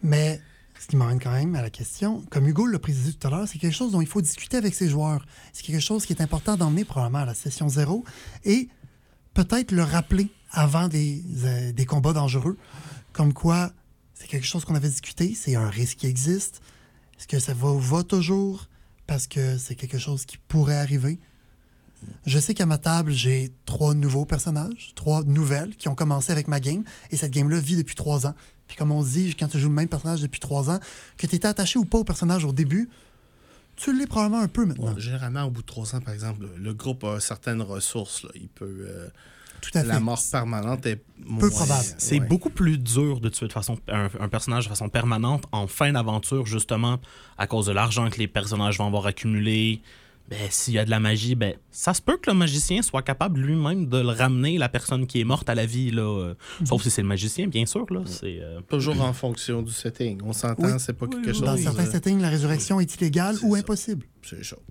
F: Mais ce qui m'emmène quand même à la question, comme Hugo l'a précisé tout à l'heure, c'est quelque chose dont il faut discuter avec ses joueurs. C'est quelque chose qui est important d'emmener probablement à la session zéro et peut-être le rappeler avant des, euh, des combats dangereux. Comme quoi, c'est quelque chose qu'on avait discuté, c'est un risque qui existe. Est-ce que ça va, va toujours? Parce que c'est quelque chose qui pourrait arriver? Je sais qu'à ma table, j'ai trois nouveaux personnages, trois nouvelles qui ont commencé avec ma game, et cette game-là vit depuis trois ans. Puis comme on dit, quand tu joues le même personnage depuis trois ans, que tu étais attaché ou pas au personnage au début, tu l'es probablement un peu maintenant.
D: Généralement, au bout de trois ans, par exemple, le, groupe a certaines ressources. Il peut. euh,
F: Tout à fait.
D: la mort permanente est
F: Peu probable.
E: C'est
D: ouais.
E: beaucoup plus dur de tuer de façon, un, un personnage de façon permanente en fin d'aventure, justement, à cause de l'argent que les personnages vont avoir accumulé. Ben, s'il y a de la magie, ben, ça se peut que le magicien soit capable lui-même de le ramener, la personne qui est morte à la vie. Là, euh, Sauf si c'est le magicien, bien sûr. Là, c'est, euh,
D: Toujours en fonction du setting. On s'entend,
F: Oui.
D: c'est pas
E: Oui,
D: quelque
E: oui,
D: chose.
F: Dans certains
D: euh,
F: settings, la résurrection est illégale
D: c'est
F: ou
D: ça.
F: impossible.
D: C'est chaud.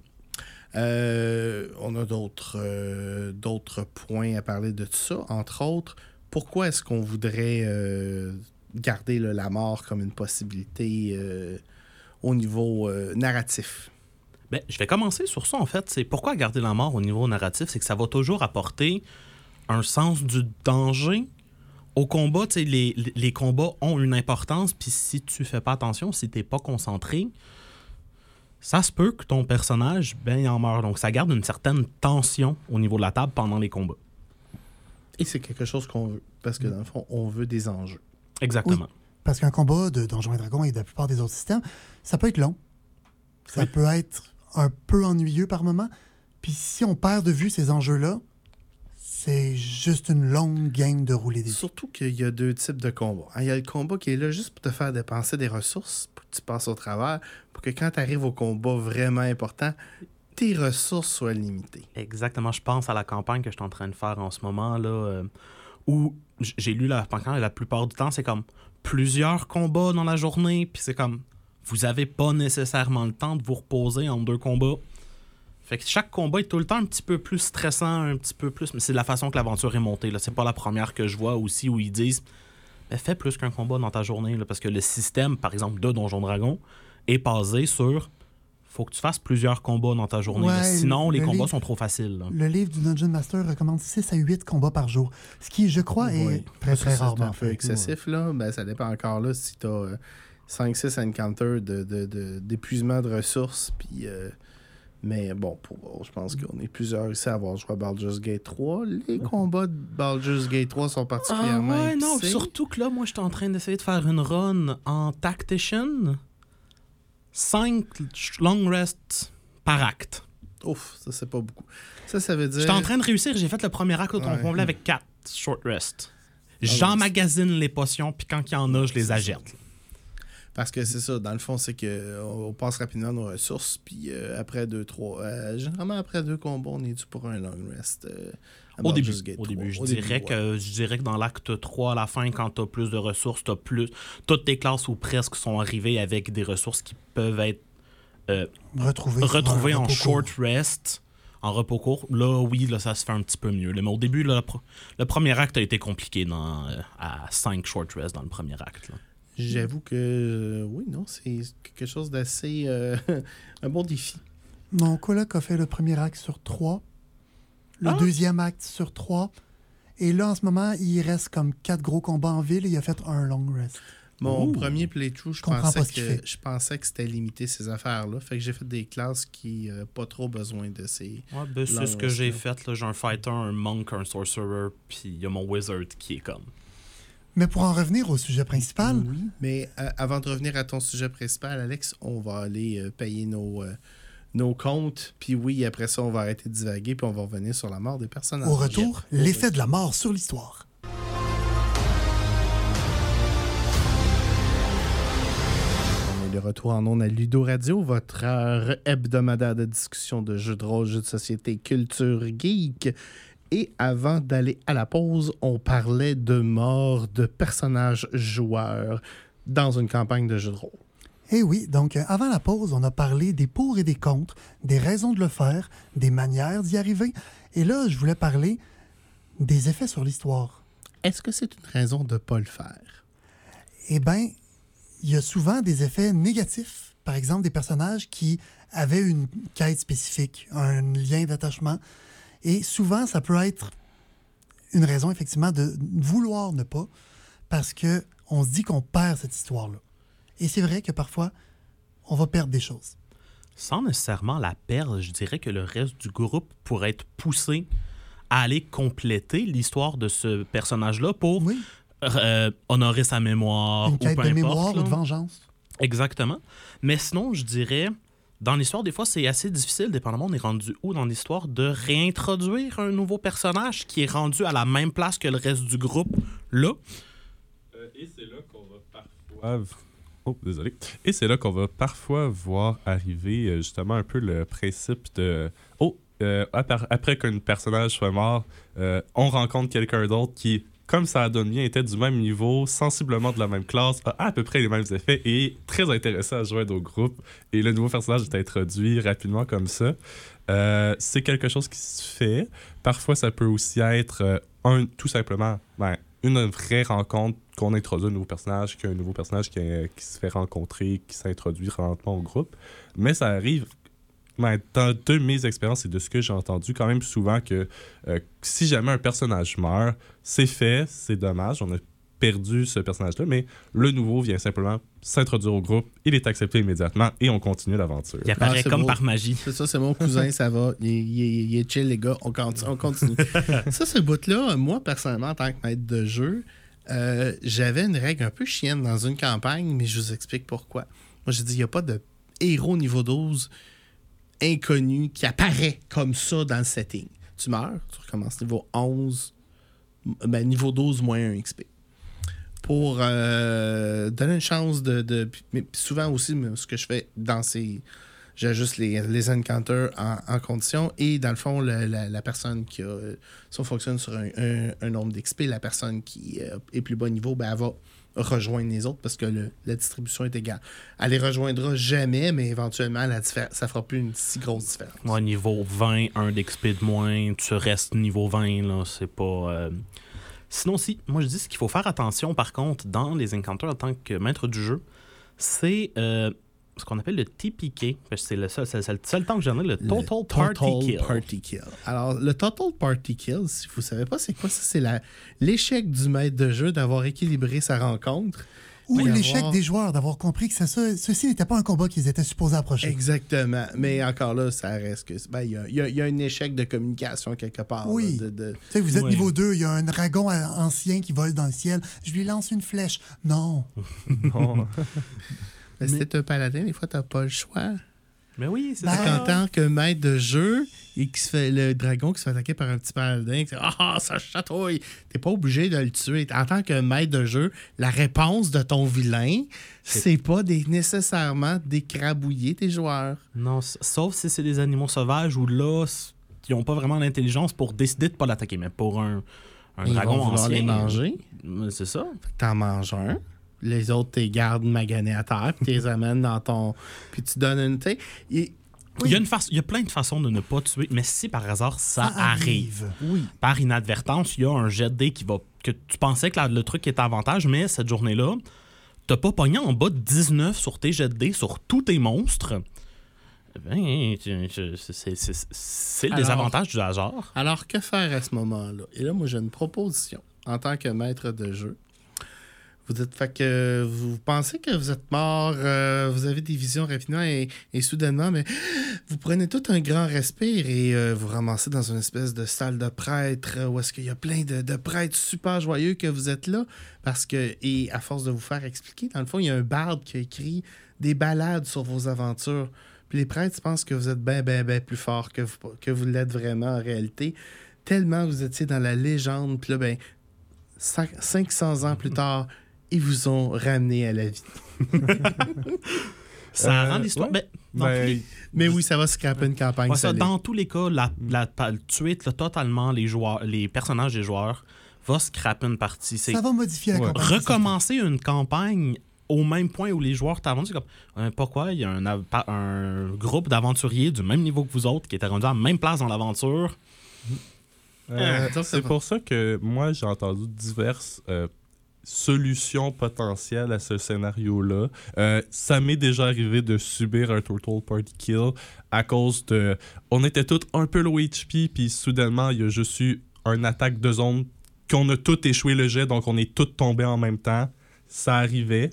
D: Euh, on a d'autres euh, d'autres points à parler de tout ça. Entre autres, pourquoi est-ce qu'on voudrait euh, garder la mort comme une possibilité au niveau narratif?
E: Ben, je vais commencer sur ça, en fait. C'est pourquoi garder la mort au niveau narratif, c'est que ça va toujours apporter un sens du danger au combat, tu les, les- combats ont une importance, puis si tu fais pas attention, si t'es pas concentré, ça se peut que ton personnage, ben, il en meurt. Donc, ça garde une certaine tension au niveau de la table pendant les combats.
D: Et c'est quelque chose qu'on veut. Parce que dans le fond, on veut des enjeux.
E: Exactement.
F: Parce qu'un combat de Donjons et Dragons et de la plupart des autres systèmes, ça peut être long. Ça peut être un peu ennuyeux par moment. Puis si on perd de vue ces enjeux-là, c'est juste une longue game de rouler des
D: Surtout qu'il y a deux types de combats. hein. Il y a le combat qui est là juste pour te faire dépenser des ressources, pour que tu passes au travers, pour que quand tu arrives au combat vraiment important, tes ressources soient limitées.
E: Exactement. Je pense à la campagne que je suis en train de faire en ce moment, là, euh, où j'ai lu la campagne, et la plupart du temps, c'est comme plusieurs combats dans la journée, puis c'est comme vous avez pas nécessairement le temps de vous reposer entre deux combats. Fait que chaque combat est tout le temps un petit peu plus stressant, un petit peu plus, mais c'est de la façon que l'aventure est montée. Là. C'est pas la première que je vois aussi où ils disent Ben, fais plus qu'un combat dans ta journée, là, parce que le système, par exemple, de Donjon Dragon est basé sur faut que tu fasses plusieurs combats dans ta journée.
F: Ouais,
E: Sinon, les
F: le
E: combats
F: livre-
E: sont trop faciles. là.
F: Le livre du Dungeon Master recommande 6 à 8 combats par jour, ce qui, je crois, est très, très
D: c'est
F: rarement
D: un peu
F: fait.
D: excessif, là. Ben, ça dépend encore là si tu as 5-6 encounters de- de- de- d'épuisement de, ressources. Puis, euh, mais bon, pour, je pense qu'on est plusieurs ici à avoir joué à Baldur's Gate 3. Les combats de Baldur's Gate 3 sont
E: Ah
D: particulièrement
E: ouais, non, surtout que là, moi, je suis en train d'essayer de faire une run en Tactician. 5 long rests par acte.
D: Ouf, ça, c'est pas beaucoup. Ça, ça veut dire...
E: J'étais en train de réussir, j'ai fait le premier acte au
D: Ouais.
E: complet avec 4 short rests.
D: ouais,
E: J'emmagasine les potions, puis quand il y en a, je les agite.
D: Parce que c'est ça, dans le fond, c'est que euh, on passe rapidement nos ressources, puis euh, après deux, trois... euh, généralement, après deux combats, on est dû pour un long rest. euh,
E: Au début, au
D: 3.
E: début, je
D: Au
E: dirais que je dirais que dans l'acte 3 à la fin quand tu as plus de ressources, tu plus toutes tes classes ou presque sont arrivées avec des ressources qui peuvent être euh,
F: Retrouver, sur un
E: retrouvé en short
F: court.
E: rest, en repos court, là, oui, là, ça se fait un petit peu mieux. là. Mais au début, là, le, premier acte a été compliqué dans, euh, à 5 short rest dans le premier acte. là.
D: J'avoue que euh, oui, non, c'est quelque chose d'assez euh, un bon défi.
F: Mon coloc a fait le premier acte sur 3, le
E: Ah!
F: deuxième acte sur 3, et là, en ce moment, il reste comme quatre gros combats en ville et il a fait un long rest.
D: Mon
E: Ouh.
D: premier playthrough, je
F: Je comprends
D: pensais
F: pas ce qu'il
D: que je pensais que c'était limité ces affaires-là. Fait que j'ai fait des classes qui n'ont pas trop besoin de ces.
E: Ouais, ben, c'est ce que j'ai fait. là. J'ai un fighter, un monk, un sorcerer, puis il y a mon wizard qui est comme.
F: Mais pour en revenir au sujet principal,
D: Oui. Mais euh, avant de revenir à ton sujet principal, Alex, on va aller euh, payer nos, euh, nos comptes. Puis oui, après ça, on va arrêter de divaguer. Puis on va revenir sur la mort des personnages.
F: au retour, l'effet de la mort sur l'histoire.
D: On est de retour en ondes à Ludo Radio, votre heure hebdomadaire de discussion de jeux de rôle, jeux de société, culture geek. Et avant d'aller à la pause, on parlait de mort de personnages joueurs dans une campagne de jeux de rôle.
F: Eh oui, donc euh, avant la pause, on a parlé des pour et des contre, des raisons de le faire, des manières d'y arriver. Et là, je voulais parler des effets sur l'histoire.
D: Est-ce que c'est une raison de ne pas le faire?
F: Eh bien, il y a souvent des effets négatifs. Par exemple, des personnages qui avaient une quête spécifique, un lien d'attachement. Et souvent, ça peut être une raison, effectivement, de vouloir ne pas, parce que on se dit qu'on perd cette histoire-là. Et c'est vrai que parfois, on va perdre des choses.
E: Sans nécessairement la perdre, je dirais que le reste du groupe pourrait être poussé à aller compléter l'histoire de ce personnage-là pour
F: Oui,
E: euh, honorer sa mémoire
F: une
E: ou
F: quête
E: peu
F: de
E: importe,
F: mémoire
E: là.
F: ou de vengeance.
E: Exactement. Mais sinon, je dirais, dans l'histoire, des fois, c'est assez difficile, dépendamment on est rendu où dans l'histoire, de réintroduire un nouveau personnage qui est rendu à la même place que le reste du groupe, là.
G: et c'est là qu'on va parfois. Oh, désolé. Et c'est là qu'on va parfois voir arriver euh, justement un peu le principe de. Oh, euh, après, après qu'un personnage soit mort, euh, on rencontre quelqu'un d'autre qui, comme ça donne bien, était du même niveau, sensiblement de la même classe, a à peu près les mêmes effets et très intéressé à joindre au groupe. Et le nouveau personnage est introduit rapidement comme ça. Euh, c'est quelque chose qui se fait. Parfois, ça peut aussi être euh, un, tout simplement ben, une vraie rencontre qu'on introduit un nouveau personnage, qu'un nouveau personnage qui, euh, qui se fait rencontrer, qui s'introduit lentement au groupe. Mais ça arrive dans de mes expériences et de ce que j'ai entendu quand même souvent que euh, si jamais un personnage meurt, c'est fait, c'est dommage, on a perdu ce personnage-là, mais le nouveau vient simplement s'introduire au groupe, il est accepté immédiatement et on continue l'aventure.
E: Il apparaît
D: Ah, c'est
E: comme
D: beau.
E: par magie.
D: C'est ça, c'est mon cousin, ça va. Il, il- il est chill, les gars. On continue. On continue. ça, ce bout-là, moi, personnellement, en tant que maître de jeu, euh, j'avais une règle un peu chienne dans une campagne, mais je vous explique pourquoi. Moi, j'ai dit, il n'y a pas de héros niveau 12 inconnu qui apparaît comme ça dans le setting. Tu meurs, tu recommences niveau 11, ben, niveau 12 moins 1 XP. Pour euh, donner une chance de. de- mais souvent aussi, ce que je fais dans ces. J'ajuste les, les encounters en, condition et dans le fond, la, la- personne qui a. Si on fonctionne sur un, un- un nombre d'XP, la personne qui euh, est plus bas niveau, ben, elle va rejoindre les autres parce que le- la distribution est égale. Elle les rejoindra jamais, mais éventuellement, la ça fera plus une si grosse différence.
E: Moi, niveau 20, un d'XP de moins, tu restes niveau 20, là, c'est pas... euh, Sinon, si, moi je dis ce qu'il faut faire attention, par contre, dans les encounters en tant que maître du jeu, c'est euh, ce qu'on appelle le TPK. Parce que C'est le seul, le seul temps que j'en ai, le Total
D: Le
E: Party
D: Total
E: Kill.
D: Party Kill. Alors, le Total Party Kill, si vous savez pas c'est quoi, ça, c'est la- l'échec du maître de jeu d'avoir équilibré sa rencontre.
F: Ou l'échec
D: avoir-
F: des joueurs d'avoir compris que ça, ça- ceci n'était pas un combat qu'ils étaient supposés approcher.
D: Exactement. Mais encore là, ça reste que. ben, Il y, a, y a- y a un échec de communication quelque part.
F: Oui.
D: là, de- de-
F: vous êtes niveau 2, il y a un dragon ancien qui vole dans le ciel. Je lui lance une flèche. Non.
G: Non.
D: Mais si t'es un paladin, des fois, t'as pas le choix.
E: Mais oui, c'est
F: Ben,
E: ça.
D: En tant que maître de jeu, et qui se fait, le dragon qui se fait attaquer par un petit paladin, qui dit Ah, ça chatouille. T'es pas obligé de le tuer. En tant que maître de jeu, la réponse de ton vilain, c'est pas des- nécessairement d'écrabouiller tes joueurs.
E: Non, sauf si c'est des animaux sauvages où là, ils n'ont pas vraiment l'intelligence pour décider de pas l'attaquer. Mais pour un, un
D: Ils
E: dragon
D: vont vouloir
E: ancien,
D: les manger.
E: c'est ça.
D: T'en manges un. Les autres, t'es gardes maganés à terre, puis t'es amènes dans ton. Puis tu donnes une. sais, il-
E: Il, y a une façon- il y a plein de façons de ne pas tuer, mais si par hasard ça, arrive,
D: Oui.
E: par inadvertance, il y a un jet de dés qui va. que tu pensais que la- le truc était avantage, mais cette journée-là, t'as pas pogné en bas de 19 sur tes jets de dés, sur tous tes monstres. Ben, c'est- le désavantage du hasard.
D: Alors, que faire à ce moment-là? Et là, moi, j'ai une proposition en tant que maître de jeu. Vous dites, que vous pensez que vous êtes mort, euh, vous avez des visions rapidement et, et soudainement, mais vous prenez tout un grand respire et euh, vous ramassez dans une espèce de salle de prêtre euh, où est-ce qu'il y a plein de, de prêtres super joyeux que vous êtes là. Parce que, et à force de vous faire expliquer, dans le fond, il y a un barde qui a écrit des ballades sur vos aventures. Puis les prêtres pensent que vous êtes bien, bien, bien plus fort que vous, que vous l'êtes vraiment en réalité. Tellement vous étiez dans la légende. Puis là, ben, cinq- 500 ans plus tard, ils vous ont ramené à la vie.
E: Ça
G: Euh,
E: rend l'histoire.
G: ouais.
E: ben, dans
G: Ben,
E: tous les-
D: Mais oui, ça va scraper une campagne.
E: Ouais, ça, dans tous les cas, la, la, pa- tuer là, totalement les joueurs, les personnages des joueurs va scraper une partie.
F: Ça va modifier la
G: Ouais.
F: campagne.
E: recommencer une campagne au même point où les joueurs t'avancent. C'est comme euh, pourquoi il y a un, groupe d'aventuriers du même niveau que vous autres qui étaient rendus à la même place dans l'aventure?
G: Euh, c'est
D: c'est
G: pour ça que moi, j'ai entendu diverses solutions potentielles à ce scénario-là. Euh, ça m'est déjà arrivé de subir un Total Party Kill à cause de... On était tous un peu low HP, puis soudainement, il y a juste eu une attaque de zone qu'on a tout échoué le jet, donc on est tous tombés en même temps. Ça arrivait.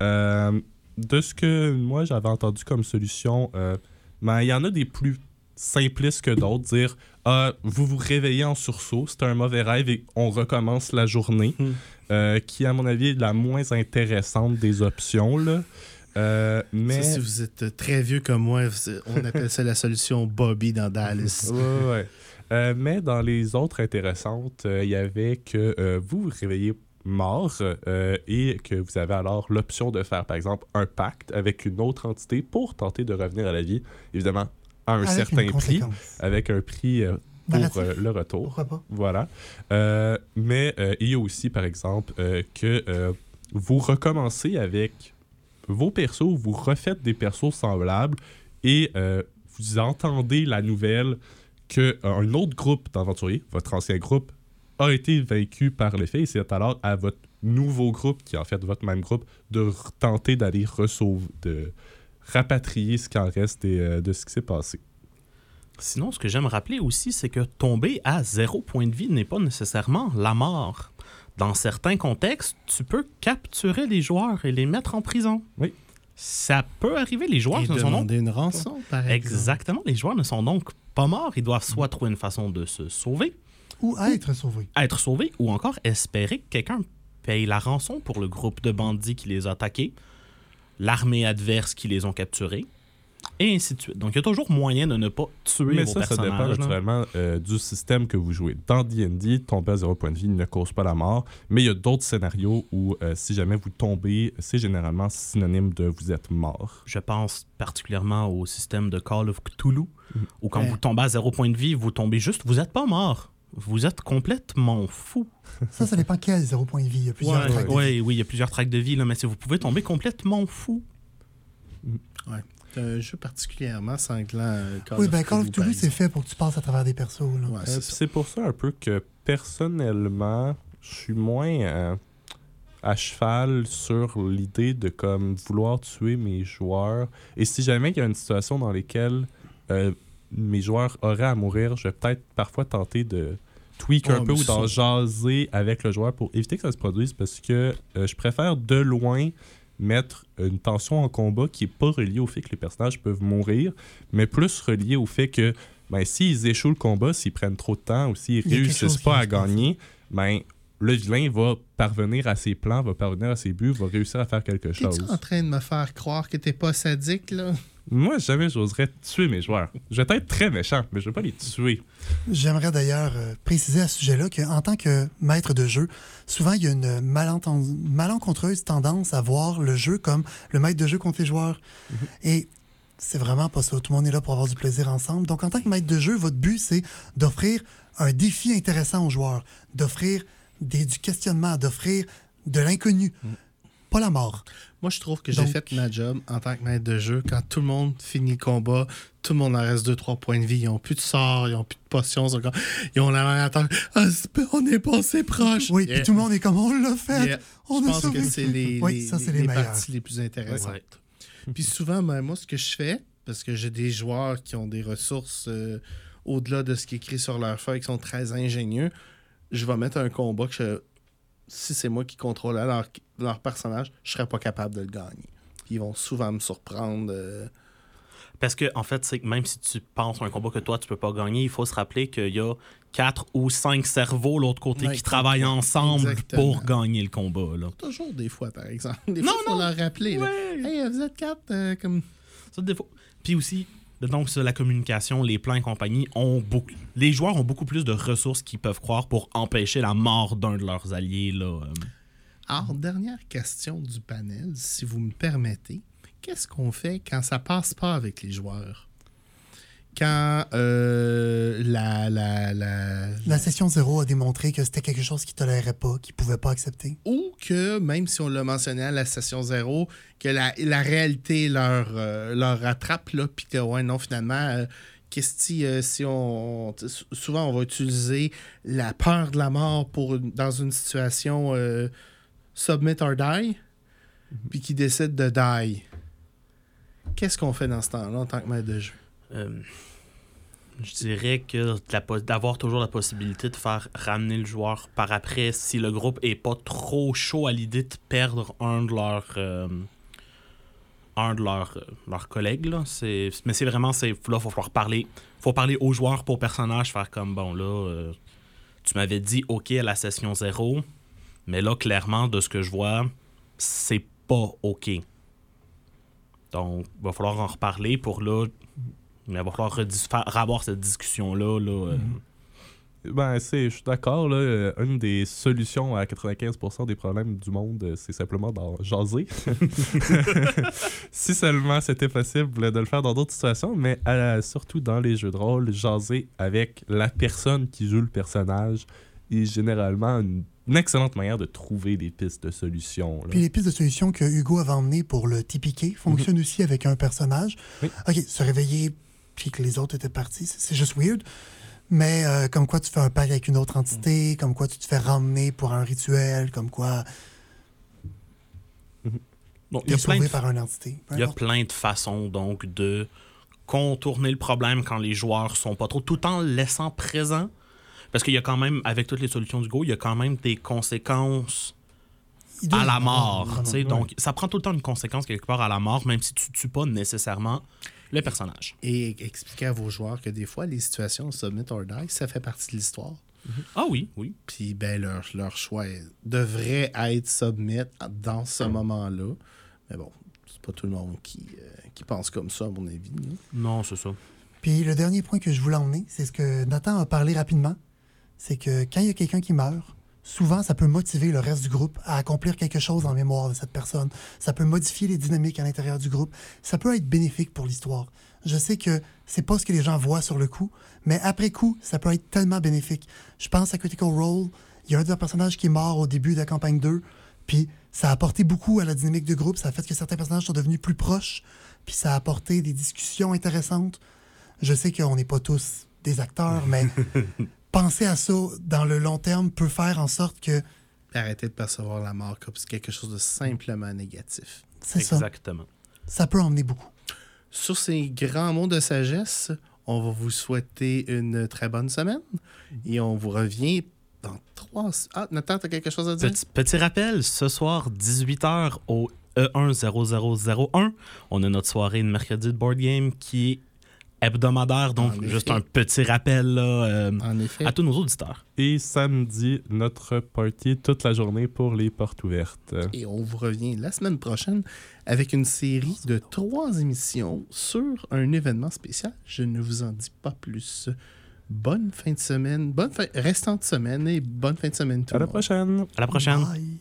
G: Euh, de ce que moi, j'avais entendu comme solution, euh, ben, il y en a des plus simplistes que d'autres. Dire ah, vous vous réveillez en sursaut, c'est un mauvais rêve et on recommence la journée,
D: Hmm.
G: euh, qui, à mon avis, est la moins intéressante des options. Là. Euh, mais.
D: Ça, si vous êtes très vieux comme moi, on appelle ça la solution Bobby dans Dallas.
G: Ouais, ouais. Euh, mais dans les autres intéressantes, il y avait que vous vous réveillez mort euh, et que vous avez alors l'option de faire, par exemple, un pacte avec une autre entité pour tenter de revenir à la vie, évidemment, à un
F: Avec
G: certain prix, avec un prix euh, pour euh, le retour.
F: Pourquoi pas?
G: Voilà. Euh, mais il y a aussi, par exemple, que vous recommencez avec vos persos, vous refaites des persos semblables et vous entendez la nouvelle qu'un autre groupe d'aventuriers, votre ancien groupe, a été vaincu par les faits et c'est alors à votre nouveau groupe, qui est en fait votre même groupe, de tenter d'aller de rapatrier ce qui en reste et, euh, de ce qui s'est passé.
E: Sinon, ce que j'aime rappeler aussi, c'est que tomber à zéro point de vie n'est pas nécessairement la mort. Dans certains contextes, tu peux capturer les joueurs et les mettre en prison.
G: Oui.
E: Ça peut arriver, les joueurs
D: Et
E: ne sont donc
D: demander une rançon, par exemple.
E: Exactement. Les joueurs ne sont donc pas morts. Ils doivent soit trouver une façon de se sauver,
F: Ou être sauvé.
E: être sauvés, ou encore espérer que quelqu'un paye la rançon pour le groupe de bandits qui les a attaqués, l'armée adverse qui les ont capturés, et ainsi de suite. Donc, il y a toujours moyen de ne pas tuer
G: Mais
E: vos
G: ça, ça dépend
E: là.
G: naturellement euh, du système que vous jouez. Dans D&D, tomber à zéro point de vie ne cause pas la mort, mais il y a d'autres scénarios où euh, si jamais vous tombez, c'est généralement synonyme de vous êtes mort.
E: Je pense particulièrement au système de Call of Cthulhu, où quand
D: Ouais.
E: vous tombez à zéro point de vie, vous tombez juste, vous n'êtes pas mort. Vous êtes complètement fou.
F: Ça, ça dépend quel zéro point de vie. Il y a plusieurs tracks de vie.
E: Ouais, oui, il y a plusieurs tracks de vie, là, mais si vous pouvez tomber complètement fou.
D: C'est un jeu particulièrement sanglant. euh, Call
F: Oui, ben Call of
D: Cthulhu,
F: c'est fait pour que tu passes à travers des persos.
D: Ouais,
G: Euh,
D: c'est
G: pour ça un peu que personnellement, je suis moins euh, à cheval sur l'idée de comme vouloir tuer mes joueurs. Et si jamais il y a une situation dans laquelle euh, mes joueurs auraient à mourir, je vais peut-être parfois tenter de tweak un peu
D: mais
G: ou d'en jaser avec le joueur pour éviter que ça se produise parce que euh, je préfère de loin mettre une tension en combat qui est pas reliée au fait que les personnages peuvent mourir, mais plus reliée au fait que ben, s'ils échouent le combat, s'ils prennent trop de temps ou s'ils
F: quelque
G: réussissent pas à gagner, ben, le vilain va parvenir à ses plans, va parvenir à ses buts, va réussir à faire quelque chose.
D: T'es-tu en train de me faire croire que t'es pas sadique, là?
G: Moi, jamais j'oserais tuer mes joueurs. Je vais être très méchant, mais je vais pas les tuer.
F: J'aimerais d'ailleurs euh, préciser à ce sujet-là qu'en tant que maître de jeu, souvent il y a une malentendu- malencontreuse tendance à voir le jeu comme le maître de jeu contre les joueurs. Et c'est vraiment pas ça. Tout le monde est là pour avoir du plaisir ensemble. Donc en tant que maître de jeu, votre but, c'est d'offrir un défi intéressant aux joueurs, d'offrir des- du questionnement, d'offrir de l'inconnu, pas la mort.
D: Moi, je trouve que j'ai
F: Donc-
D: fait ma job en tant que maître de jeu. Quand tout le monde finit le combat, tout le monde en reste 2-3 points de vie. Ils n'ont plus de sorts, ils n'ont plus de potions. Ils ont, la main à terre. Ah, on est passé proche.
F: Oui,
D: Yeah.
F: puis tout le monde est comme on l'a fait.
D: Yeah.
F: On
D: je
F: a
D: pense
F: sauvé.
D: que c'est les,
F: Oui,
D: les-
F: ça, c'est
D: les-
F: les
D: les
F: meilleurs.
D: parties les plus intéressantes.
E: Ouais.
D: Puis souvent, ben, moi, ce que je fais, parce que j'ai des joueurs qui ont des ressources euh, au-delà de ce qui est écrit sur leur feuille, qui sont très ingénieux, je vais mettre un combat que je- si c'est moi qui contrôlais leur, leur personnage, je serais pas capable de le gagner. Ils vont souvent me surprendre. euh,
E: Parce que, en fait, c'est que même si tu penses à un combat que toi, tu peux pas gagner, il faut se rappeler qu'il y a quatre ou cinq cerveaux de l'autre côté
D: Ouais,
E: qui travaillent ensemble
D: exactement.
E: pour gagner le combat. Là.
D: toujours des fois, par exemple. Des
E: Non,
D: fois, il faut
E: non.
D: leur rappeler. là. Hey, vous êtes quatre, euh, comme...
E: Ça, des fois- Puis aussi, donc, sur la communication, les plans et compagnie ont beaucoup. Les joueurs ont beaucoup plus de ressources qu'ils peuvent croire pour empêcher la mort d'un de leurs alliés. Là. euh.
D: Alors, dernière question du panel, si vous me permettez. Qu'est-ce qu'on fait quand ça passe pas avec les joueurs? Quand euh, la, la, la,
F: La session zéro a démontré que c'était quelque chose qu'il tolérait pas, qu'il pouvait pas accepter.
D: Ou que, même si on l'a mentionné à la session zéro, que la, la réalité leur, euh, leur rattrape, là, puis que, ouais, non, finalement, euh, qu'est-ce que euh, si on. Souvent, on va utiliser la peur de la mort pour dans une situation euh, submit or die, puis qui décide de die. Qu'est-ce qu'on fait dans ce temps-là en tant que maître de jeu?
E: Euh, je dirais que d'avoir toujours la possibilité de faire ramener le joueur par après si le groupe est pas trop chaud à l'idée de perdre un de leurs euh, un de leurs, euh, leurs collègues. C'est- mais c'est vraiment c'est là faut falloir parler faut parler aux joueurs pour personnage faire comme bon là tu m'avais dit ok à la session zéro mais là clairement de ce que je vois c'est pas ok donc va falloir en reparler pour là mais il va falloir avoir cette discussion-là. Là, euh,
G: Ben, c'est, je suis d'accord. Là, euh, une des solutions à 95% des problèmes du monde, euh, c'est simplement d'en jaser. si seulement c'était possible de le faire dans d'autres situations, mais euh, surtout dans les jeux de rôle, jaser avec la personne qui joue le personnage est généralement une, une excellente manière de trouver des pistes de solutions. là.
F: Puis les pistes de solutions que Hugo avait emmenées pour le TPK fonctionnent aussi avec un personnage.
G: Oui.
F: OK, se réveiller puis que les autres étaient partis, c'est juste weird. Mais euh, comme quoi tu fais un pacte avec une autre entité, comme quoi tu te fais ramener pour un rituel, comme quoi...
E: Donc, il y a plein de
F: par une entité.
E: Il y a plein de façons donc de contourner le problème quand les joueurs sont pas trop, tout en le laissant présent. Parce qu'il y a quand même, avec toutes les solutions du Go, il y a quand même des conséquences à la mort.
F: vraiment.
E: sais. Donc, ça prend tout le temps une conséquence quelque part à la mort, même si tu tues pas nécessairement le personnage.
D: Et expliquer à vos joueurs que des fois, les situations submit or die, ça fait partie de l'histoire.
E: Ah oui, oui.
D: Puis ben, leur, leur choix devrait être submit dans ce moment-là. Mais bon, c'est pas tout le monde qui, euh, qui pense comme ça, à mon avis. là.
E: Non, c'est ça.
F: Puis le dernier point que je voulais emmener, c'est ce que Nathan a parlé rapidement. C'est que quand il y a quelqu'un qui meurt, souvent ça peut motiver le reste du groupe à accomplir quelque chose en mémoire de cette personne. Ça peut modifier les dynamiques à l'intérieur du groupe. Ça peut être bénéfique pour l'histoire. Je sais que c'est pas ce que les gens voient sur le coup, mais après coup, ça peut être tellement bénéfique. Je pense à Critical Role. Il y a un de leurs personnages qui est mort au début de la campagne 2, puis ça a apporté beaucoup à la dynamique du groupe. Ça a fait que certains personnages sont devenus plus proches, puis ça a apporté des discussions intéressantes. Je sais qu'on n'est pas tous des acteurs, mais penser à ça dans le long terme peut faire en sorte que
D: arrêter de percevoir la mort comme quelque chose de simplement négatif.
F: c'est ça.
E: Exactement.
F: Ça peut emmener beaucoup.
D: Sur ces grands mots de sagesse, on va vous souhaiter une très bonne semaine et on vous revient dans trois... Ah, Nathan, t'as quelque chose à dire?
E: Petit, petit rappel, ce soir, 18h au E E10001, on a notre soirée de mercredi de board game qui est hebdomadaire. Donc,
D: En
E: juste
D: effet.
E: un petit rappel là, euh,
D: En effet.
E: à tous nos auditeurs.
G: Et samedi, notre party toute la journée pour les portes ouvertes.
D: Et on vous revient la semaine prochaine avec une série de trois émissions sur un événement spécial. Je ne vous en dis pas plus. Bonne fin de semaine, bonne fin... restante semaine et bonne fin de semaine tout
G: À la
D: monde.
G: prochaine!
E: À la prochaine.
F: Bye.